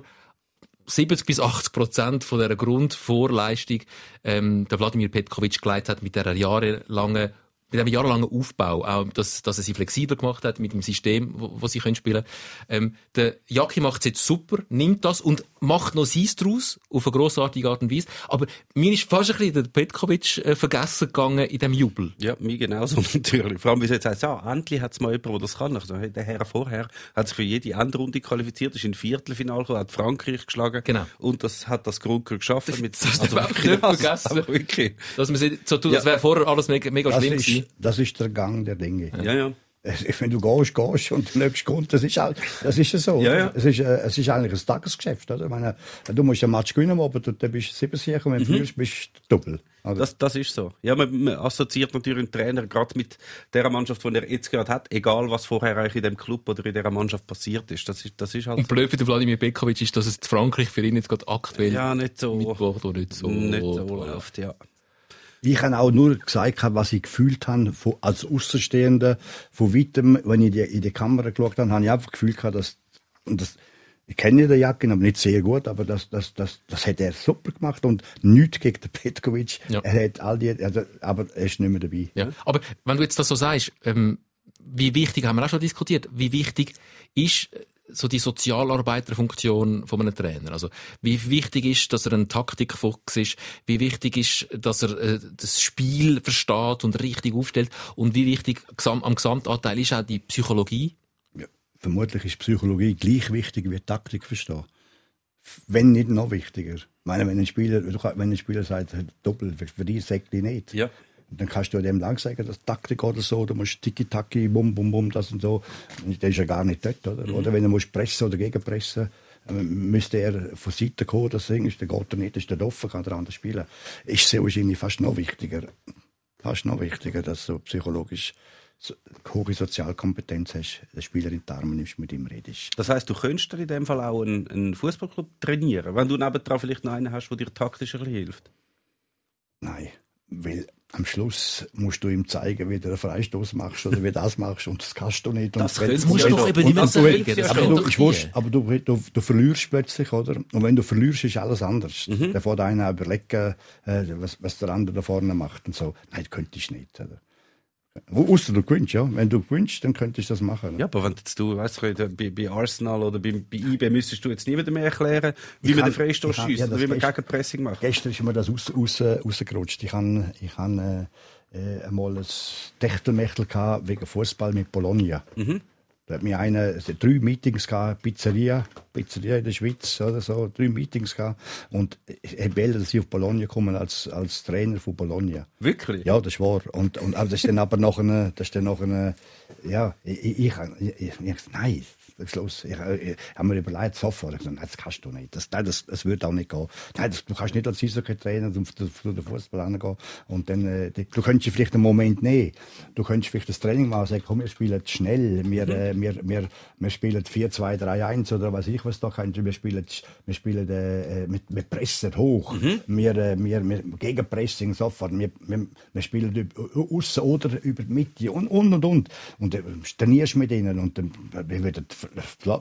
70 bis 80 Prozent von der Grundvorleistung ähm, der Wladimir Petkovic geleitet hat mit der jahrelangen mit einem jahrelangen Aufbau, auch, dass, dass er sie flexibler gemacht hat mit dem System, wo, wo sie können spielen ähm, Der Jacki macht es jetzt super, nimmt das und macht noch seins draus, auf eine grossartige Art und Weise. Aber mir ist fast ein bisschen der Petkovic äh, vergessen gegangen in dem Jubel. Ja, mir genauso natürlich. Vor allem, wie sie jetzt heißt, ja, endlich hat es mal jemand, der das kann. Also, der Herr vorher hat sich für jede Endrunde qualifiziert, ist in Viertelfinale gekommen, hat Frankreich geschlagen. Genau. Und das hat das Grundkurs geschafft. Mit, das darf man einfach nicht vergessen. wirklich. Dass man so tut, das Ja. wäre vorher alles mega, mega Das schlimm ist, das ist der Gang der Dinge. Ja, ja. Wenn du gehst, gehst und der nächste kommt, das ist halt, das ist ja so. Ja, ja. Es ist, äh, es ist eigentlich ein Tagesgeschäft, oder? Ich meine, du musst einen Match gewinnen, aber du, dann bist du sieben Siege und wenn du verlierst, bist du doppelt. Das, das ist so. Ja, man, man assoziiert natürlich einen Trainer gerade mit der Mannschaft, die er jetzt gerade hat, egal was vorher eigentlich in dem Club oder in dieser Mannschaft passiert ist. Das ist, das ist halt Und blöd für den Vladimir Petkovic ist, dass es in Frankreich für ihn jetzt gerade aktuell ja nicht so, Mittwoch oder nicht so, nicht so läuft. läuft. Ja. Ich habe auch nur gesagt, was ich gefühlt habe, von, als Außenstehender, von weitem, wenn ich die, in die Kamera geschaut habe, habe ich einfach gefühlt, gehabt, dass, und das, ich kenne den Jacken, aber nicht sehr gut, aber das, das, das, das hat er super gemacht und nichts gegen den Petkovic. Ja. Er hat all die, also, aber er ist nicht mehr dabei. Ja. Aber wenn du jetzt das so sagst, ähm, wie wichtig, haben wir auch schon diskutiert, wie wichtig ist so die Sozialarbeiterfunktion von einem Trainer? Also, wie wichtig ist, dass er ein Taktikfuchs ist? Wie wichtig ist, dass er äh, das Spiel versteht und richtig aufstellt? Und wie wichtig gesam am Gesamtanteil ist auch die Psychologie? Ja, vermutlich ist Psychologie gleich wichtig wie Taktik verstehen. Wenn nicht noch wichtiger. Ich meine, wenn ein Spieler, wenn ein Spieler sagt, doppel, für- die nicht. Ja. Dann kannst du dem lang sagen, das Taktik oder so, du musst tiki-taki, bum, bum, bum, das und so. Der ist ja gar nicht dort, oder? Oder wenn er muss pressen oder gegenpressen, äh, müsste er von Seite kommen, das Ding ist, der geht er nicht, ist der offen, kann der andere spielen. Ist sehr wahrscheinlich fast noch wichtiger. Fast noch wichtiger, dass du psychologisch hohe Sozialkompetenz hast, den Spieler in die Arme nimmst, mit ihm redest. Das heißt, du könntest in dem Fall auch einen, einen Fußballclub trainieren, wenn du nebendran vielleicht noch einen hast, der dir taktisch hilft. Nein, weil am Schluss musst du ihm zeigen, wie du einen Freistoß machst oder wie du das machst und das kannst du nicht. Das und könntest und du doch eben nicht mehr das aber du, ich wurscht, aber du, du, du verlierst plötzlich, oder? Und wenn du verlierst, ist alles anders. Mhm. Da fährt einer überlegen, äh, was, was der andere da vorne macht und so. Nein, das könntest du nicht. Oder? Außer du gewinnst, ja. Wenn du gewinnst, dann könntest du das machen. Ja, aber wenn jetzt du, weißt du, bei, bei Arsenal oder bei, bei IB müsstest du jetzt nie wieder mehr erklären, wie Ich man kann- den Freistoß schießt ja, oder wie man Gegenpressing macht. Gestern ist mir das raus, raus, rausgerutscht. Ich hatte ich han, äh, äh, einmal ein Techtelmechtel wegen Fußball mit Bologna. Da hat mir einer drei Meetings gehabt, Pizzeria, Pizzeria in der Schweiz oder so, drei Meetings gehabt. Und er wollte, dass ich auf Bologna komme als, als Trainer von Bologna. Wirklich? Ja, das wahr. Und, und aber das ist dann aber noch eine, das ist dann noch eine, ja, ich, ich, ich, ich, ich, ich nein, Schluss, ich, ich, habe mir überlegt, sofort, ich gesagt, nein, das kannst du nicht. Das, nein, das, das würde auch nicht gehen. Nein, das, du kannst nicht als Eishockey-Trainer zu, den Fußball angehen. Und dann, äh, du könntest vielleicht einen Moment nehmen. Du könntest vielleicht das Training machen und sagen, komm, wir spielen schnell, wir, äh, wir, wir, wir spielen 4, 2, 3, 1 oder was ich was da könnte. Wir spielen, wir spielen, äh, mit, wir pressen hoch. Wir, äh, wir, wir, Gegenpressing sofort. Wir, wir, wir spielen über, außen oder über die Mitte und, und, und, und. Und äh, trainierst mit ihnen und dann äh, wird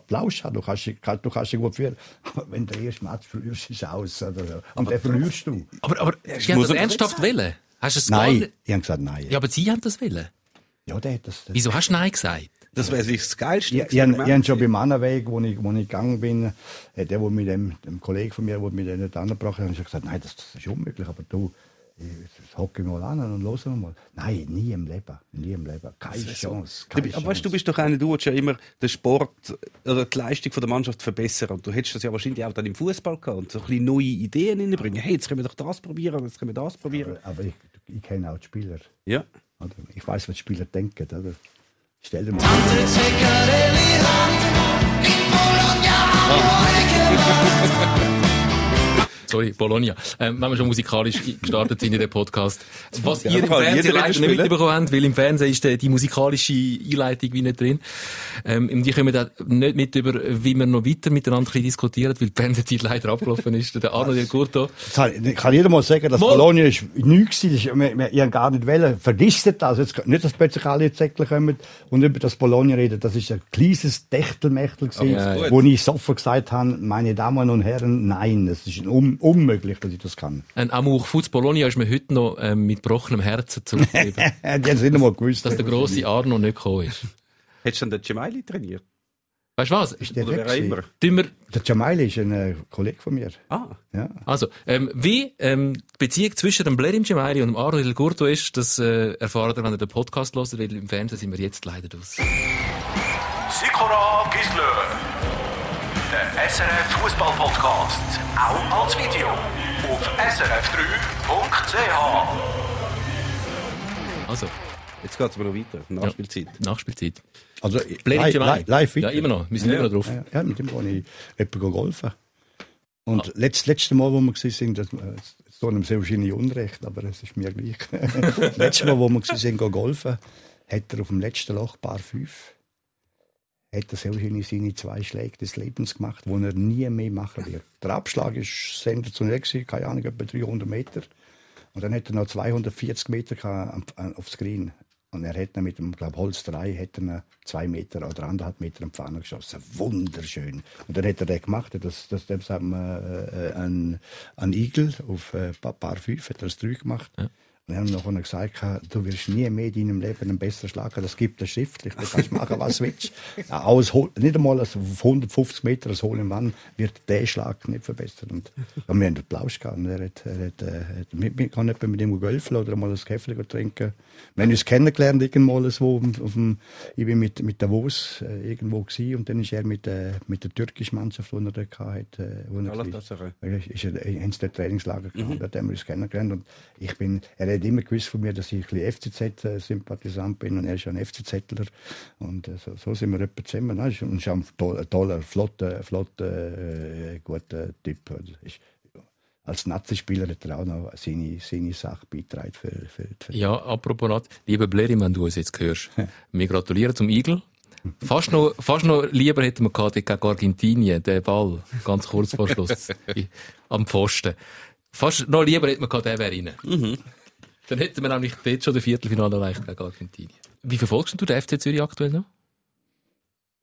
Plausch haben. Du kannst, du kannst sie gut führen. Aber wenn du den ersten Match verlierst, ist es aus. Oder so. Und dann verlierst du. Aber, aber Sie haben das aber ernsthaft wollen? Hast du es Nein, ich habe gesagt nein. Ja, aber Sie haben das wollen. Ja, der hat das. das Wieso hast du Nein gesagt? Das wäre sich das geilste. Ich, ich, ich, ich habe schon beim anderen Weg, wo ich, wo ich gegangen bin, äh, der, wo mit dem, dem Kollegen von mir, der mich den nicht angebracht hat, habe ich gesagt, nein, das, das ist unmöglich, aber du, ich- das hocke ich mal an und hören wir mal. Nein, nie im Leben, nie im Leben, keine Chance. Du, Keine bi- aber weißt, du Chance. bist doch einer, du willst ja immer den Sport oder die Leistung von der Mannschaft verbessern. Und du hättest das ja wahrscheinlich auch dann im Fußball gehabt und so ein bisschen neue Ideen reinbringen. Hey, jetzt können wir doch das probieren, jetzt können wir das probieren. aber ich, ich kenne auch die Spieler. Ja. Oder? Ich weiß, was die Spieler denken. Oder? Stell dir mal Sorry, Bologna. Ähm, wenn wir schon musikalisch gestartet sind in dem Podcast. Was Ja, ihr im Fernsehen leider nicht mitbekommen habt, weil im Fernsehen ist die, die musikalische Einleitung wie nicht drin. Ähm, und die kommen da nicht mit über, wie wir noch weiter miteinander diskutieren, weil die Fernsehzeit leider abgelaufen ist. Der Arno Del Curto. Kann, kann jeder mal sagen, dass Mal. Bologna ist nichts war. Ich habe gar nicht wollen. Vergisst das. Jetzt, nicht, dass plötzlich alle Säckle kommen und über das Bologna reden. Das ist ein kleines Techtelmechtel gewesen, Ja, ja. wo ich sofort gesagt habe, meine Damen und Herren, nein, das ist ein un unmöglich, dass ich das kann. Ein Amour Foods Bologna ist mir heute noch ähm, mit gebrochenem Herzen zurückgegeben, Die haben es nicht einmal gewusst. dass der grosse Arno nicht gekommen ist. Hättest du dann den Gemaili trainiert? Weißt du was? Ist der Oder immer? Wir, Der Jamaili ist ein äh, Kollege von mir. Ah, Ja. also, ähm, wie ähm, die Beziehung zwischen dem Blerim Gemaili und dem Arno Del Curto ist, das äh, erfahrt ihr, wenn ihr den Podcast hört, weil im Fernsehen sind wir jetzt leider aus. Sikora Gisler. Der SRF Fußball-Podcast. Auch als Video. Auf srf3.ch. Also, jetzt geht es aber noch weiter. Nachspielzeit. Nachspielzeit. Also, live, live, live Ja, immer noch. Wir sind immer noch drauf. Ja, ja, mit dem gehe ich etwa golfen. Und letzt, letzte Mal, wo wir gewesen sind, das, äh, so einem sehr wahrscheinlich Unrecht, aber es ist mir gleich. letzte Mal, wo wir gewesen sind, gehen golfen, hat er auf dem letzten Loch Paar 5 hat er wahrscheinlich seine zwei Schläge des Lebens gemacht, die er nie mehr machen wird. Der Abschlag ist sensationell gewesen, keine Ahnung, etwa 300 Meter. Und dann hat er noch 240 Meter aufs Green. Und er hat mit dem, glaub, Holz 3 hat er zwei Meter oder anderthalb Meter am Pfanne geschossen. Wunderschön. Und dann hat er den gemacht, das, das, das haben wir, äh, ein, ein Igel auf äh, Pa- Paar 5, hat er das 3 gemacht. Und wir haben nachher gesagt, du wirst nie mehr in deinem Leben einen besseren Schlag haben. Das gibt es schriftlich. Du kannst machen, was du willst. Hol- nicht einmal auf 150 Meter als Hole im Mann wird der Schlag nicht verbessert. Und, wir haben den Plausch gehabt. Er hat, er hat, äh, hat mit, mit, kann mit ihm golfen oder mal ein Käffchen trinken. Wir haben uns kennengelernt irgendwo so auf, dem, ich bin mit, mit Davos äh, irgendwo gewesen, und dann ist er mit, äh, mit der türkischen Mannschaft, die er da hatte, äh, wo er war. Galatasaray. Ja, ist er in der Trainingslager gegangen. Da haben wir uns kennengelernt. Und ich bin, er hat immer gewusst von mir, dass ich ein bisschen FCZ-Sympathisant bin und er ist ja ein FCZler. Und äh, so, so sind wir etwa zusammen. Ne? Ist- ein toller, flotter, flotter äh, guter Typ. Also ist, als Nazi-Spieler hat er auch noch seine, seine Sache beitragen für, für, für Ja, apropos Nat, lieber Blerim, wenn du uns jetzt hörst, wir gratulieren zum Igel. Fast noch, fast noch lieber hätten wir gehabt gegen Argentinien, den Ball, ganz kurz vor Schluss, am Pfosten. Fast noch lieber hätten wir gehabt, der wäre rein. Dann hätten wir nämlich dort schon das Viertelfinale erreicht gegen Argentinien. Wie verfolgst du den FC Zürich aktuell noch?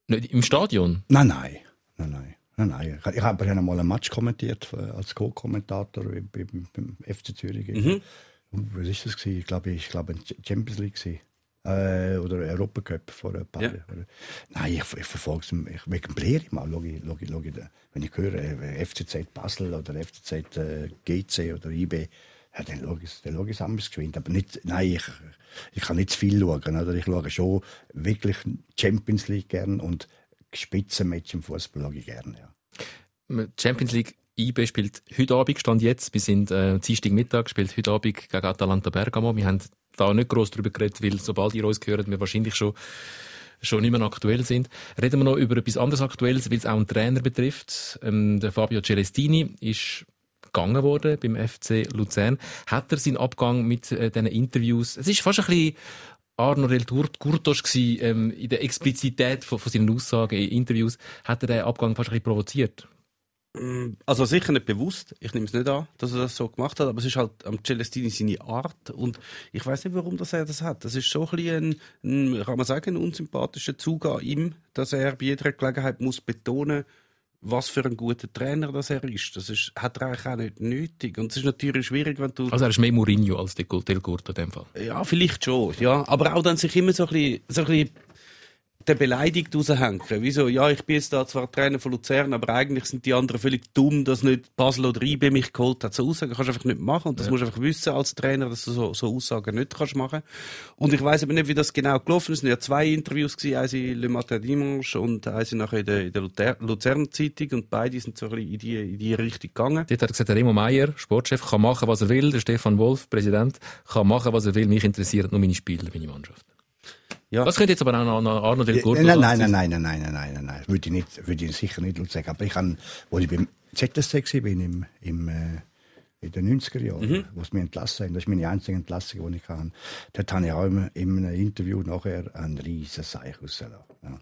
Nicht im Stadion? Nein, nein. Nein, nein. Nein, nein. Ich, ich habe ja noch mal ein Match kommentiert äh, als Co-Kommentator beim, beim, beim FC Zürich. Mhm. Was ist das? Gewesen? Ich glaube, ich glaube, Champions League. Gewesen. Äh, oder Europacup vor ein paar Ja. Jahren. Nein, ich, ich verfolge es ich, wegen Blair mal. Logi, logi, logi, wenn ich höre, äh, FCZ Basel oder FCZ äh, GC oder IB, ja, dann schaue ich, dann schaue es geschwind. Aber nicht, nein, ich, ich kann nicht zu viel schauen. Oder? Ich schaue schon wirklich Champions League gern und Spitzenmatch im Fußball schaue ich gerne. Ja. Champions League IB spielt heute Abend, stand jetzt, wir sind äh, Dienstagmittag, spielt heute Abend gegen Atalanta Bergamo. Wir haben da nicht groß darüber geredet, weil sobald ihr uns gehört, wir wahrscheinlich schon schon nicht mehr aktuell sind. Reden wir noch über etwas anderes Aktuelles, weil es auch einen Trainer betrifft. Ähm, der Fabio Celestini ist gegangen worden beim FC Luzern. Hat er seinen Abgang mit äh, diesen Interviews, es ist fast ein bisschen Arno Curtos gsi, ähm, in der Explizität von, von seinen Aussagen in Interviews, hat er den Abgang fast ein bisschen provoziert. Also sicher nicht bewusst, ich nehme es nicht an, dass er das so gemacht hat, aber es ist halt am Celestini seine Art und ich weiß nicht, warum das er das hat. Das ist so ein bisschen ein, ein kann man sagen, ein unsympathischer Zug an ihm, dass er bei jeder Gelegenheit muss betonen, was für ein guter Trainer das er ist. Das ist, hat er eigentlich auch nicht nötig. Und es ist natürlich schwierig, wenn du Also er ist mehr Mourinho als Del Curto in dem Fall. ja, vielleicht schon, ja. Aber auch dann sich immer so ein bisschen, so ein bisschen der beleidigt raushängen. Wieso? Ja, ich bin jetzt da zwar Trainer von Luzern, aber eigentlich sind die anderen völlig dumm, dass nicht Basel oder IB mich geholt hat. So Aussagen kannst du einfach nicht machen. Und das musst du einfach wissen als Trainer, dass du so, so Aussagen nicht kannst machen. Und ich weiß aber nicht, wie das genau gelaufen ist. Es waren ja zwei Interviews gewesen, eins in Le Matin Dimanche und eins nachher in der, in der Luther- Luzern-Zeitung und beide sind so ein bisschen in die, in die Richtung gegangen. Dort hat er gesagt, der Remo Meier, Sportchef, kann machen, was er will. Der Stefan Wolf, Präsident, kann machen, was er will. Mich interessiert nur meine Spieler, meine Mannschaft. Ja. Das könnte jetzt aber auch noch Arno Del Curto Nein, nein, sagen. nein, nein, nein, nein, nein, nein, nein. Würde ich, nicht, würde ich sicher nicht sagen. Aber ich habe, als ich beim ZSC war, bin, im, im, äh, in den 90er Jahren, Mhm. wo sie mich entlassen haben, das ist meine einzige Entlassung, die ich hatte, dort habe ich auch immer in einem Interview nachher einen riesen Seich rausgelassen. Ja.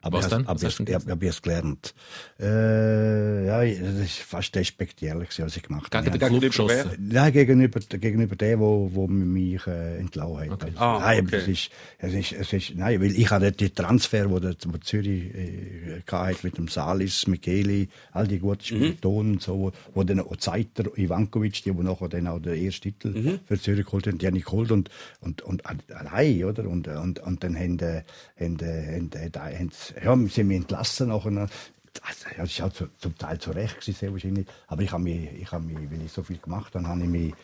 Aber Was ich, denn? Aber Was du ich, ich es gelernt. Äh, ja, das ist fast despektierlich, was ich gemacht Gegen habe. den Club Gegenüber wer? geschossen. Nein, gegenüber, gegenüber dem, wo, wo mich äh, entlassen hat. Also, Ah, nein, okay. es ist, es ist, es ist, nein, weil ich hatte die Transfer, wo der, wo Zürich äh, hatte, mit dem Salis, Micheli, all die guten Mhm. Spieler, Ton und so, wo, wo dann auch Zeiter, Ivankovic, die, wo nachher dann auch den ersten Titel Mhm. für Zürich geholt haben, die habe ich geholt und, und, und allein, oder? Und, und, und dann haben, äh, haben, äh, haben, ja, sie haben mich entlassen nachher. Also, ja, das war zu, zum Teil zu Recht, sehr wahrscheinlich. Aber ich habe mich, ich habe mich, weil ich so viel gemacht habe, habe ich mich,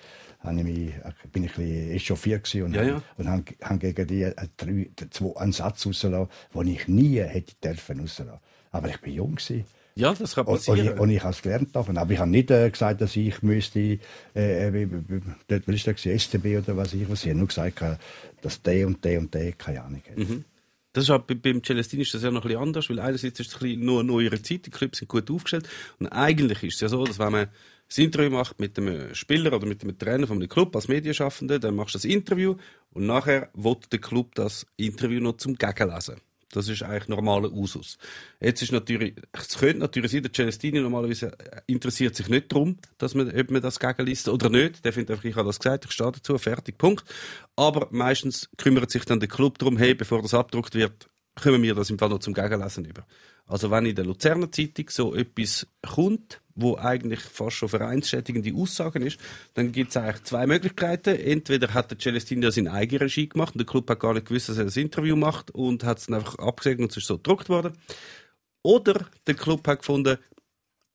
habe ich mich, bin ich ein bisschen echauffiert und, Ja, habe, ja. und habe, habe gegen die äh, drei, zwei, einen Satz rausgelassen, den ich nie hätte dürfen rauslassen. Aber ich bin jung gewesen. Ja, das kann Und, und, ich, passieren. und ich habe es gelernt davon. Aber ich habe nicht äh, gesagt, dass ich müsste, äh, äh, dort, was ist das, STB oder was ich was. Ich habe nur gesagt, dass der und der und der keine Ahnung hat. Das ist bei- beim Celestini ist das ja noch ein bisschen anders, weil einerseits ist es ein bisschen nur neuere Zeit, die Clubs sind gut aufgestellt. Und eigentlich ist es ja so, dass wenn man das Interview macht mit einem Spieler oder mit einem Trainer von einem Club als Medienschaffender, dann machst du das Interview und nachher will der Club das Interview noch zum Gegenlesen. Das ist eigentlich normaler Usus. Jetzt ist natürlich, es könnte natürlich sein, der Celestini normalerweise interessiert sich nicht darum, dass man, ob man das gegenliest oder nicht. Der findet einfach, ich habe das gesagt, ich stehe dazu, fertig, Punkt. Aber meistens kümmert sich dann der Club darum, hey, bevor das abgedruckt wird, kommen wir das im Fall noch zum Gegenlesen über. Also wenn in der Luzerner Zeitung so etwas kommt, wo eigentlich fast schon vereinsschädigende Aussagen ist, dann gibt es eigentlich zwei Möglichkeiten. Entweder hat der Celestini das in Eigenregie gemacht und der Club hat gar nicht gewusst, dass er das Interview macht und hat es dann einfach abgesegnet und es ist so gedruckt worden. Oder der Club hat gefunden,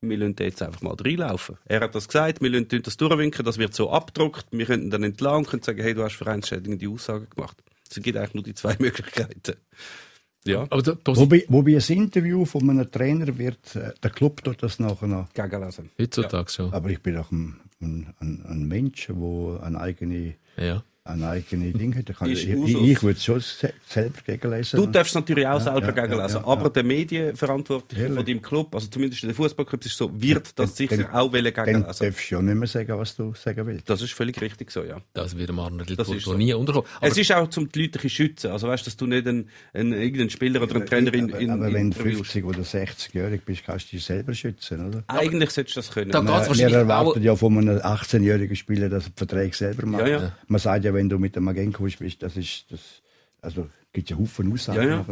wir lassen jetzt einfach mal reinlaufen. Er hat das gesagt, wir lassen das durchwinken, das wird so abgedruckt, wir könnten dann entlang und sagen, hey, du hast vereinsschädigende Aussagen gemacht. Es gibt eigentlich nur die zwei Möglichkeiten. Ja, Aber der Posi- Wobei, wobei ein Interview von einem Trainer wird, äh, der Club tut das nachher noch. gegenlesen. heutzutage schon. Aber ich bin ein, ein, ein, ein Mensch, der eine eigene, Ja. Eine eigene Ding hat. Ich, kann- ich, ich würde es schon se selber gegenlesen. Du darfst natürlich auch selber ja, gegenlesen, ja, ja, aber ja. der Medienverantwortliche von deinem Club, also zumindest in den Fußballclubs ist es so, wird das sicher Dann- auch wollen Dann gegenlesen. darfst du ja nicht mehr sagen, was du sagen willst. Das ist völlig richtig so, ja. Das wird Das ist so. nie unterkommen. Es ist auch zum die Leute bisschen schützen. Also weißt, dass du nicht einen, einen, irgendeinen Spieler oder einen Trainer in, in, aber wenn du interviewst. 50 oder 60-jährig bist, kannst du dich selber schützen, oder? Eigentlich solltest du das können. Da Wir, wir erwarten auch- ja von einem 18-jährigen Spieler, dass er die Verträge selber macht. Ja, ja. Man sagt ja, wenn du mit dem Magenkovic bist, das ist das, also gibt ja Haufen Aussagen. Ja, ja.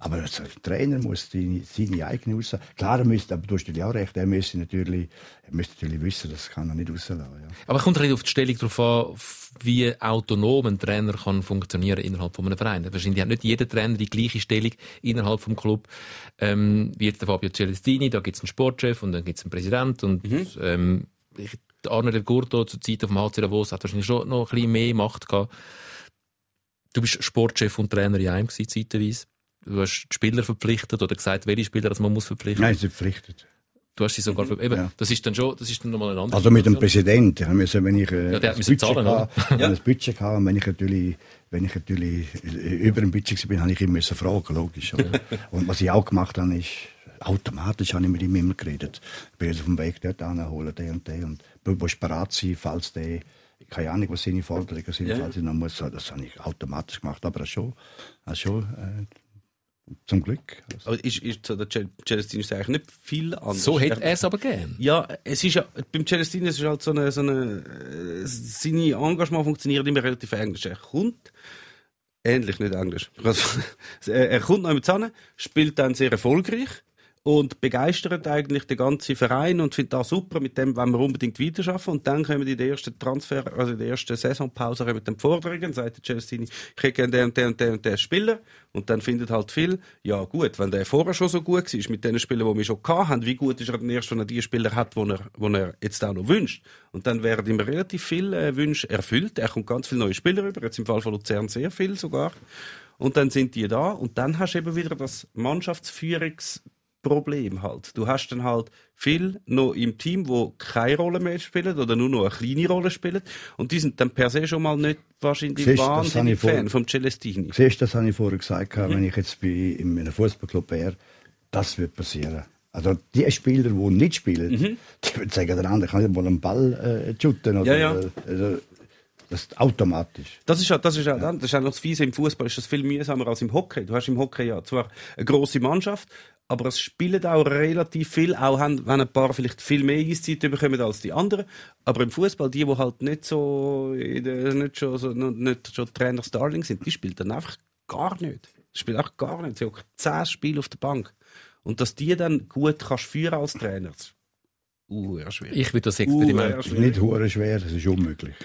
Aber also, der Trainer muss die, seine eigene Aussage. Klar, er müsste, aber du hast natürlich auch recht, er müsste natürlich, er müsste natürlich wissen, das kann er nicht rauslassen. Ja. Aber kommt ein auf die Stellung darauf an, wie autonom ein Trainer kann funktionieren innerhalb von einem Verein. Wahrscheinlich hat nicht jeder Trainer die gleiche Stellung innerhalb vom Club ähm, wie jetzt der Fabio Celestini. Da gibt es einen Sportchef und dann gibt es einen Präsident und ähm, ich, der Arne Del Gurto zur Zeit auf dem HC Davos hat wahrscheinlich schon noch ein bisschen mehr Macht gehabt. Du bist Sportchef und Trainer in einem gewesen, zeitweise. Du hast die Spieler verpflichtet oder gesagt, welche Spieler das man muss verpflichten. Nein, sie verpflichtet. Du hast sie sogar ver eben, Ja. Das ist dann schon, das ist dann nochmal ein anderes. Also mit dem Präsidenten. Musste, wenn ich, äh, Ja, der hat ein müssen Budget zahlen, hatte, oder? wenn ich ein Budget hatte, und wenn ich natürlich, wenn ich natürlich äh, über dem Budget war, habe ich ihn müssen fragen, logisch. Oder? Und was ich auch gemacht habe, ist, automatisch habe ich mit ihm immer geredet. Ich bin jetzt auf dem Weg dort anholen, der und der. Und du musst bereit sein, falls der, keine Ahnung, was seine Forderungen sind, Ja. falls ich noch muss. Das habe ich automatisch gemacht, aber schon, schon, äh, zum Glück. Also, Aber ist, ist so der Cel- Celestini ist eigentlich nicht viel anders. So hätte er es aber gern. Ja, es ist ja, beim Celestini ist es halt so eine, so eine, äh, seine Engagement funktioniert immer relativ englisch. Er kommt, ähnlich, nicht englisch. Er kommt noch mit zusammen, spielt dann sehr erfolgreich und begeistert eigentlich den ganzen Verein und findet das super, mit dem wollen wir unbedingt weiterarbeiten. Und dann kommen der ersten Transfer, also der ersten Saisonpause dann die Forderungen, sagt der Celestini, ich kriege den und den und den und den Spieler. Und dann findet halt viel, ja gut, wenn der vorher schon so gut war, mit den Spielern, die wir schon hatten, wie gut ist er denn erst, wenn er die Spieler hat, die er, die er jetzt auch noch wünscht. Und dann werden ihm relativ viele äh, Wünsche erfüllt. Er kommt ganz viele neue Spieler über, jetzt im Fall von Luzern sehr viel sogar. Und dann sind die da und dann hast du eben wieder das Mannschaftsführungsproblem halt. Du hast dann halt viel noch im Team, wo keine Rolle mehr spielen oder nur noch eine kleine Rolle spielen und die sind dann per se schon mal nicht wahrscheinlich Siehst wahnsinnig Fan vom Celestini. Siehst du, das habe ich vorher gesagt, Mhm. wenn ich jetzt bei, in einem Fußballclub wäre, das wird passieren. Also die Spieler, die nicht spielen, die würden sagen, der andere kann nicht mal einen Ball äh, shooten. Oder, Mhm. Ja, ja. Also, Das automatisch. Das ist ja, das ist ja, das ist ja noch das Fiese im Fußball, ist das viel mühsamer als im Hockey. Du hast im Hockey ja zwar eine grosse Mannschaft, aber es spielen auch relativ viel, auch haben, wenn ein paar vielleicht viel mehr Eiszeit bekommen als die anderen. Aber im Fußball, die, die halt nicht so, nicht schon, so, nicht schon Trainer Starling sind, die spielen dann einfach gar nicht. Die spielen einfach gar nicht. Sie haben zehn Spiele auf der Bank. Und dass die dann gut kannst führen als Trainer, das ist uh, schwierig. Ich will das Experiment. nicht schwer, das ist unmöglich.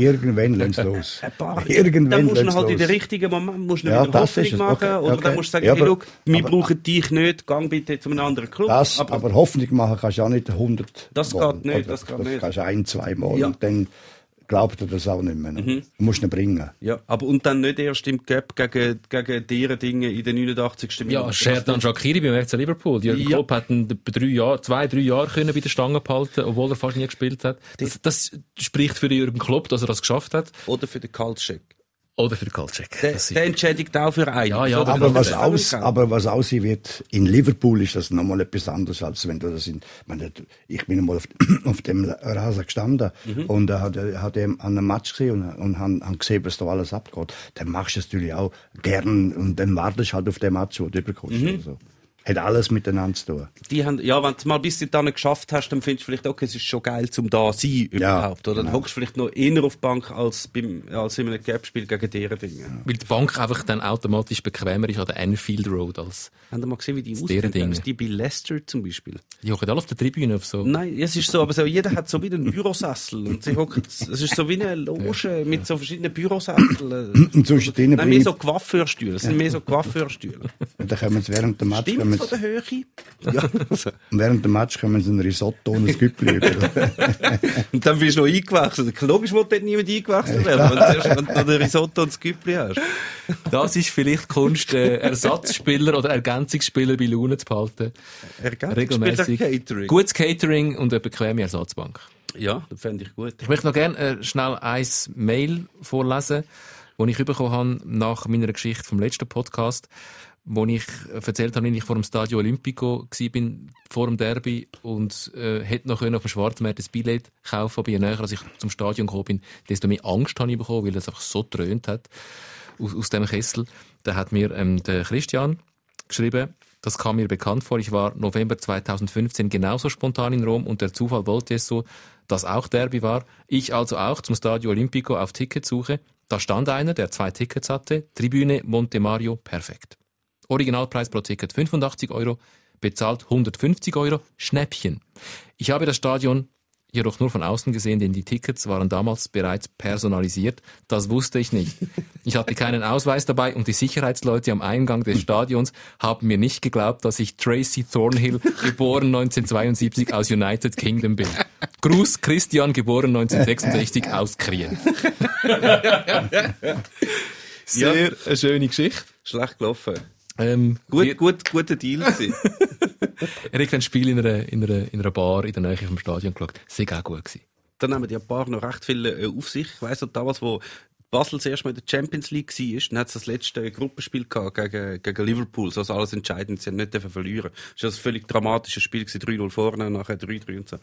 Irgendwann lassen sie los. Irgendwann dann musst du halt in los. den richtigen Moment musst du Ja, wieder Hoffnung es. machen. Okay, Oder okay. dann musst du sagen, Ja, hey, aber- look, wir aber- brauchen dich nicht, gang bitte zu einem anderen Club. Das, aber, aber, Hoffnung machen kannst du auch nicht 100 Das Mal, geht nicht, oder? das geht das nicht. kannst du ein, zwei Mal Ja. Und dann glaubt er das auch nicht mehr. Du musst ihn bringen. ja, aber und dann nicht erst im Gap gegen, gegen deren Dinge in den 89. Ja, Minute. Sherdan Shakiri beim FC Liverpool. Jürgen Ja. Klopp hat ihn drei Jahr, zwei, drei Jahre können bei der Stange behalten, obwohl er fast nie gespielt hat. Das, das spricht für den Jürgen Klopp, dass er das geschafft hat. Oder für den Kaltscheck. Oder für den. Der, Das ist- der entschädigt auch für einen. Ja, ja? Aber was, aus, aber was aussehen wird, in Liverpool ist das nochmal etwas anderes, als wenn du das in, ich meine, ich bin einmal auf, auf dem Rasen gestanden Mhm. und da hat, er- hat er an einem Match gesehen und, und han, han gesehen, was da alles abgeht. Dann machst du es natürlich auch gern und dann wartest du halt auf den Match, wo du überkommst. Mhm. Also. Hat alles miteinander zu tun. die haben, ja, wenn du mal bis dahin geschafft hast, dann findest du vielleicht, okay, es ist schon geil zum da sein überhaupt. Oder dann hockst du vielleicht noch eher auf die Bank als, beim, als in einem Gap-Spiel gegen deren Dinge. Weil die Bank einfach dann automatisch bequemer ist an der Anfield Road als Haben ihr mal gesehen, wie die aussehen? Dinge. Die bei Leicester zum Beispiel. die hocken alle auf der Tribüne auf so. Nein, es ist so, aber so, jeder hat so wie einen Bürosessel und sie hocken, es ist so wie eine Loge mit so verschiedenen Bürosesseln. Und zwischen denen Nein, mehr so Coiffeurstühle. Es sind mehr so Coiffeurstühle. Und dann kommen sie während dem Match, Von der Höhe? Ja. während dem Match kommen sie ein Risotto und ein Güppli über. Und dann bist du noch eingewechselt. Logisch wird dort niemand eingewechselt werden, wenn du erst wenn du Risotto und das Güppli hast. Das ist vielleicht Kunst, äh, Ersatzspieler oder Ergänzungsspieler bei Laune zu behalten. Regelmäßig. Catering. Gutes Catering und eine bequeme Ersatzbank. Ja, das fände ich gut. Ich möchte noch gerne äh, schnell ein Mail vorlesen, das ich bekommen habe nach meiner Geschichte vom letzten Podcast, wo ich äh, erzählt habe, wie ich vor dem Stadio Olimpico war, vor dem Derby und äh, hätte noch können auf dem Schwarzmarkt ein Billett kaufen aber je näher als ich zum Stadion gekommen bin, desto mehr Angst habe ich bekommen, weil es einfach so dröhnt hat aus, aus dem Kessel. Da hat mir ähm, der Christian geschrieben, das kam mir bekannt vor. Ich war November 2015 genauso spontan in Rom und der Zufall wollte es so, dass auch Derby war. Ich also auch zum Stadio Olimpico auf Ticketsuche. Da stand einer, der zwei Tickets hatte. Tribüne Monte Mario, perfekt. Originalpreis pro Ticket 85 Euro, bezahlt 150 Euro, Schnäppchen. Ich habe das Stadion jedoch nur von außen gesehen, denn die Tickets waren damals bereits personalisiert. Das wusste ich nicht. Ich hatte keinen Ausweis dabei und die Sicherheitsleute am Eingang des Stadions haben mir nicht geglaubt, dass ich Tracy Thornhill, geboren 1972 aus United Kingdom bin. Gruß Christian, geboren 1966 aus Krien. Sehr eine schöne Geschichte. Schlecht gelaufen. Ähm, Gut, wir- gut, guter Deal. Er hat ein Spiel in einer, in, einer, in einer Bar in der Nähe vom Stadion geschaut. Sehr auch gut gewesen. Dann haben die paar noch recht viele äh, auf sich. Ich weiss noch damals, wo Basel zuerst mal in der Champions League war, dann hat es das letzte Gruppenspiel gehabt gegen, gegen Liverpool. So also alles entscheidend. Sie haben nicht verlieren. Das war ein völlig dramatisches Spiel gewesen. 3-0 vorne, nachher 3-3 und so.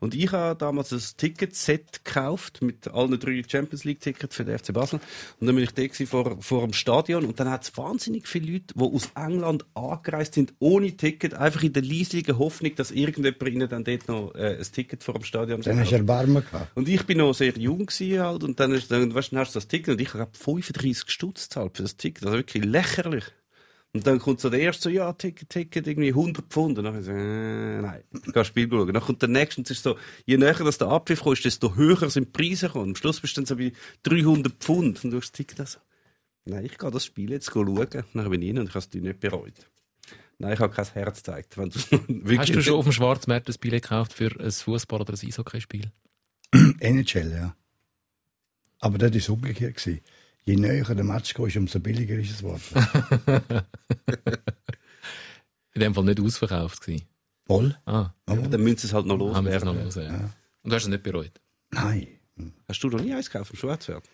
Und ich habe damals ein Ticketset gekauft mit allen drei Champions League Tickets für den FC Basel. Und dann bin ich da vor, vor dem Stadion und dann hat es wahnsinnig viele Leute, die aus England angereist sind, ohne Ticket, einfach in der leislichen Hoffnung, dass irgendjemand ihnen dann dort noch äh, ein Ticket vor dem Stadion Dann hast du Erbarmen gehabt. und ich bin noch sehr jung gewesen halt, und dann, ist, dann, weißt, dann hast du das Ticket und ich habe 35 Stutz gezahlt für das Ticket. Also wirklich lächerlich. Und dann kommt so der erste so, ja, Ticket, Ticket, irgendwie 100 Pfund. Und dann ich so, äh, nein, geh Spiel schauen. Dann kommt der nächste und es ist so, je näher das der Abpfiff kommt, desto höher sind die Preise gekommen. Am Schluss bist du dann so bei 300 Pfund und du hast das Ticket also. Nein, ich gehe das Spiel jetzt schauen. Dann bin ich rein und ich habe es nicht bereut. Nein, ich habe kein Herz gezeigt. Wenn du wirklich Hast du schon auf dem Schwarzmarkt ein Billett gekauft für ein Fußball- oder ein Eishockeyspiel? NHL, ja. Aber das war es umgekehrt. gewesen. Je näher der Match geht, umso billiger ist es geworden. In dem Fall nicht ausverkauft gewesen. Voll? Ah, Dann müssen sie es halt noch haben wir es noch loswerden. los, ja. Und du hast es nicht bereut? Nein. Hast du noch nie eins gekauft im Schwarzwert?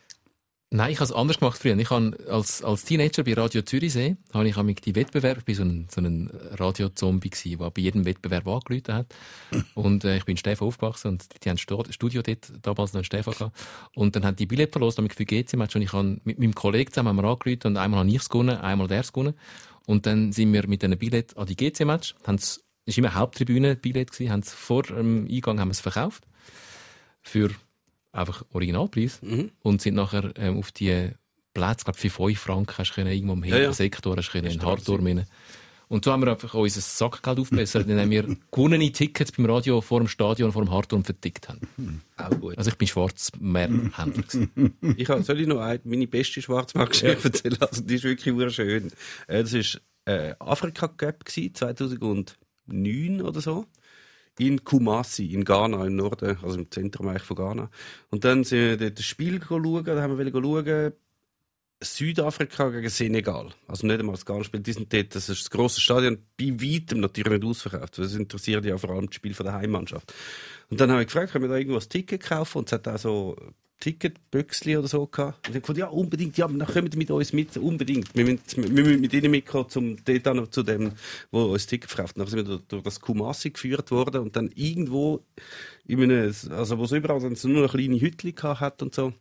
Nein, ich habe es anders gemacht früher. Ich habe als, als Teenager bei Radio Zürichsee, habe ich die Wettbewerb, bin so ein, so ein Radio-Zombie gewesen, der bei jedem Wettbewerb angerufen hat. Und äh, ich bin in Stefan aufgewachsen und die haben Sto- Studio dort damals noch in Stefan gehabt. Und dann haben die Billett verlost, damit für GC-Match und ich habe mit meinem Kollegen zusammen haben wir angerufen und einmal habe ich es gewonnen, einmal der es gewonnen. Und dann sind wir mit einem Billett an die GC-Match, haben es, ist immer Haupttribüne Billett gewesen, haben es vor dem Eingang haben es verkauft. Für einfach Originalpreis. Und sind nachher ähm, auf die Plätze, glaube für 5 Franken hast du können, irgendwo im hinteren ja. Sektor hast du können, in Hardturm rein. Und so haben wir einfach unser Sackgeld aufgebessert, indem wir gewonnene Tickets beim Radio vor dem Stadion, vor dem Hardturm vertickt haben. Auch gut. Also ich bin Schwarzmeerhändler. Ich hab, soll ich noch eine, meine beste Schwarzmarktgeschichte erzählen? Also, die ist wirklich wunderschön. Äh, Das war äh, Afrika Cup gewesen, 2009 oder so. In Kumasi, in Ghana, im Norden, also im Zentrum eigentlich von Ghana. Und dann sind wir dort das Spiel schauen, da haben wir schauen, Südafrika gegen Senegal. Also nicht einmal das Ghana-Spiel. Die sind dort, das ist das grosse Stadion, bei weitem natürlich nicht ausverkauft. Das interessiert ja vor allem das Spiel von der Heimmannschaft. Und dann habe ich gefragt, können wir da irgendwo ein Ticket kaufen? Und es hat auch so Ticketbüchsli oder so gehabt. Und ich habe gesagt, ja, unbedingt, ja, dann kommen mit uns mit, unbedingt. Wir müssen, wir müssen mit Ihnen mitkommen, zum, dort dann zu dem, wo uns Ticket verkauft. Dann sind wir durch, das Kumasi geführt worden und dann irgendwo, in einem, also wo es überall so nur eine kleine Hütte hat und so.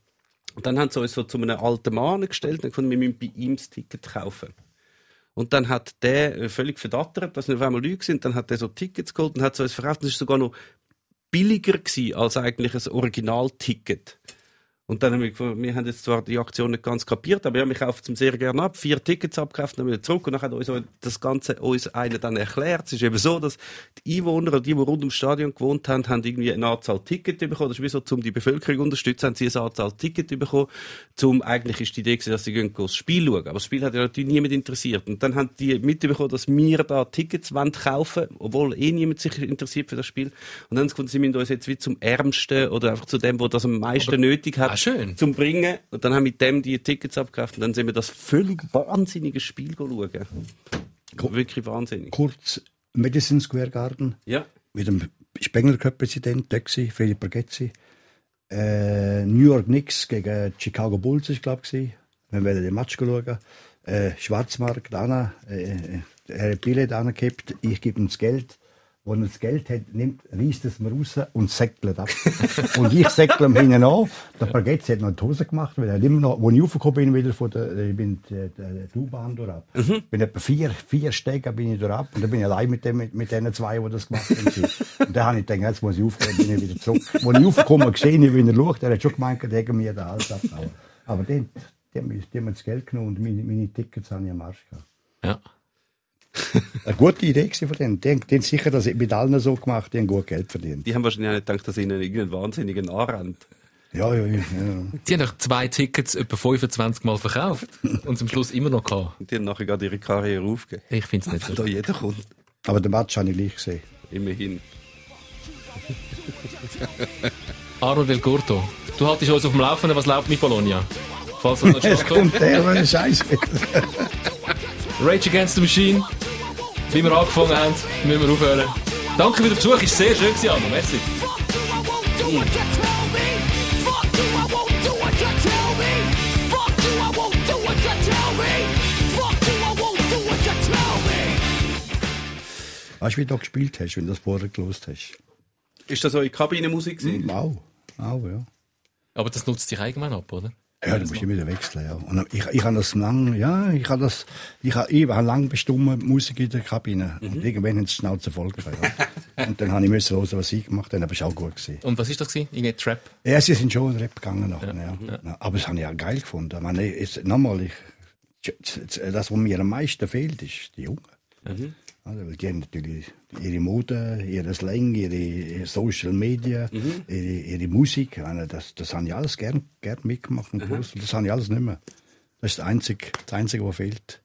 Und dann haben sie uns so zu einem alten Mann gestellt und gefunden, wir müssen bei ihm das Ticket kaufen. Und dann hat der völlig verdattert, dass wir auf einmal Leute sind, dann hat der so Tickets geholt und hat so uns verkauft. Das ist sogar noch billiger gewesen als eigentlich ein Originalticket. Und dann haben wir, gefunden, wir haben jetzt zwar die Aktion nicht ganz kapiert, aber ja, wir kaufen es ihm sehr gerne ab, vier Tickets abgekauft, dann wieder zurück und dann hat uns das Ganze uns einer dann erklärt. Es ist eben so, dass die Einwohner, die, die rund ums Stadion gewohnt haben, haben irgendwie eine Anzahl Tickets bekommen. Das ist wie so, um die Bevölkerung zu unterstützen, haben sie eine Anzahl Tickets bekommen. Zum, eigentlich ist die Idee gewesen, dass sie gehen das Spiel schauen. Aber das Spiel hat ja natürlich niemand interessiert. Und dann haben die mitbekommen, dass wir da Tickets wollen kaufen, obwohl eh niemand sich interessiert für das Spiel. Und dann haben sie gefunden, sie müssen uns jetzt wie zum Ärmsten oder einfach zu dem, wo das am meisten nötig hat, schön. zum Bringen. Und dann haben wir mit dem die Tickets abgekauft und dann sind wir das völlig wahnsinnige Spiel schauen. Wirklich wahnsinnig. Kurz Madison Square Garden Ja. mit dem Spengler Cup Präsident, der gsi, Philipp Bergezzi. Äh, New York Knicks gegen Chicago Bulls, ich glaube ich. Wir werden den Match schauen. Äh, Schwarzmarkt, Anna, äh, äh, er hat Billett angekippt, ich gebe ihm das Geld. Wenn er das Geld hat, nimmt, reißt es mir raus und säckelt ab. und ich säckle ihm hinten an. Der Bergezzi hat noch die Hose gemacht, weil er immer noch, als ich raufgekommen bin, wieder von der, ich bin der, der, U-Bahn durch ab. Bin etwa vier, vier Stege bin ich durch ab. Und dann bin ich allein mit, dem, mit, mit den zwei, die das gemacht haben. und dann habe ich gedacht, jetzt muss ich aufgehen, bin ich wieder zurück. Als ich raufgekommen habe, gesehen, wie er schaut, er hat schon gemeint, er hätte mir den Hals abgehauen. Aber den, die haben mir das Geld genommen und meine, meine Tickets habe ich am Arsch gehabt. Ja. Eine gute Idee von denen. Die, die haben sicher das mit allen so gemacht, die haben gut Geld verdient. Die haben wahrscheinlich auch nicht gedacht, dass ihnen irgendein wahnsinniger anrennt. Ja, ja, ja. Die haben doch zwei Tickets etwa 25 Mal verkauft und zum Schluss immer noch gehabt. Und die haben nachher gerade ihre Karriere aufgegeben. Ich finde es nicht so. Da jeder kommt. Aber den Match habe ich gleich gesehen. Immerhin. Arnold Del Curto, du haltest uns auf dem Laufenden, was läuft mit Bologna? Falls das noch Schluss kommt. der, wenn er Scheiß will. Rage Against the Machine. Wie wir angefangen haben, müssen wir aufhören. Danke für den Besuch, ist sehr schön gewesen, Arno. Merci. Weißt du, wie du da gespielt hast, wenn du das vorher gelost hast? Ist das eure Kabinenmusik gewesen? Au. Au, ja. Aber das nutzt sich allgemein ab, oder? Ja, du musst immer wieder wechseln, ja. Und ich, ich habe das lang, ja, ich habe das, ich habe, ich habe lang bestimmt Musik in der Kabine. Und irgendwann haben sie die Schnauze voll gehabt, ja. Und dann habe ich müssen hören, was sie gemacht haben, aber es war auch gut gewesen. Und was ist das gewesen? Irgendein Trap? Ja, sie sind schon in Rap gegangen nachher, ja. Ja. Aber das habe ich auch geil gefunden. Ich meine, nochmal, ich, das, was mir am meisten fehlt, ist die Jungen. Also, die haben natürlich ihre Mode, ihre Slang, ihre Social Media, ihre, ihre Musik. Das, das habe ich alles gern, gern mitgemacht und gewusst. Das habe ich alles nicht mehr. Das ist das Einzige, das Einzige was fehlt.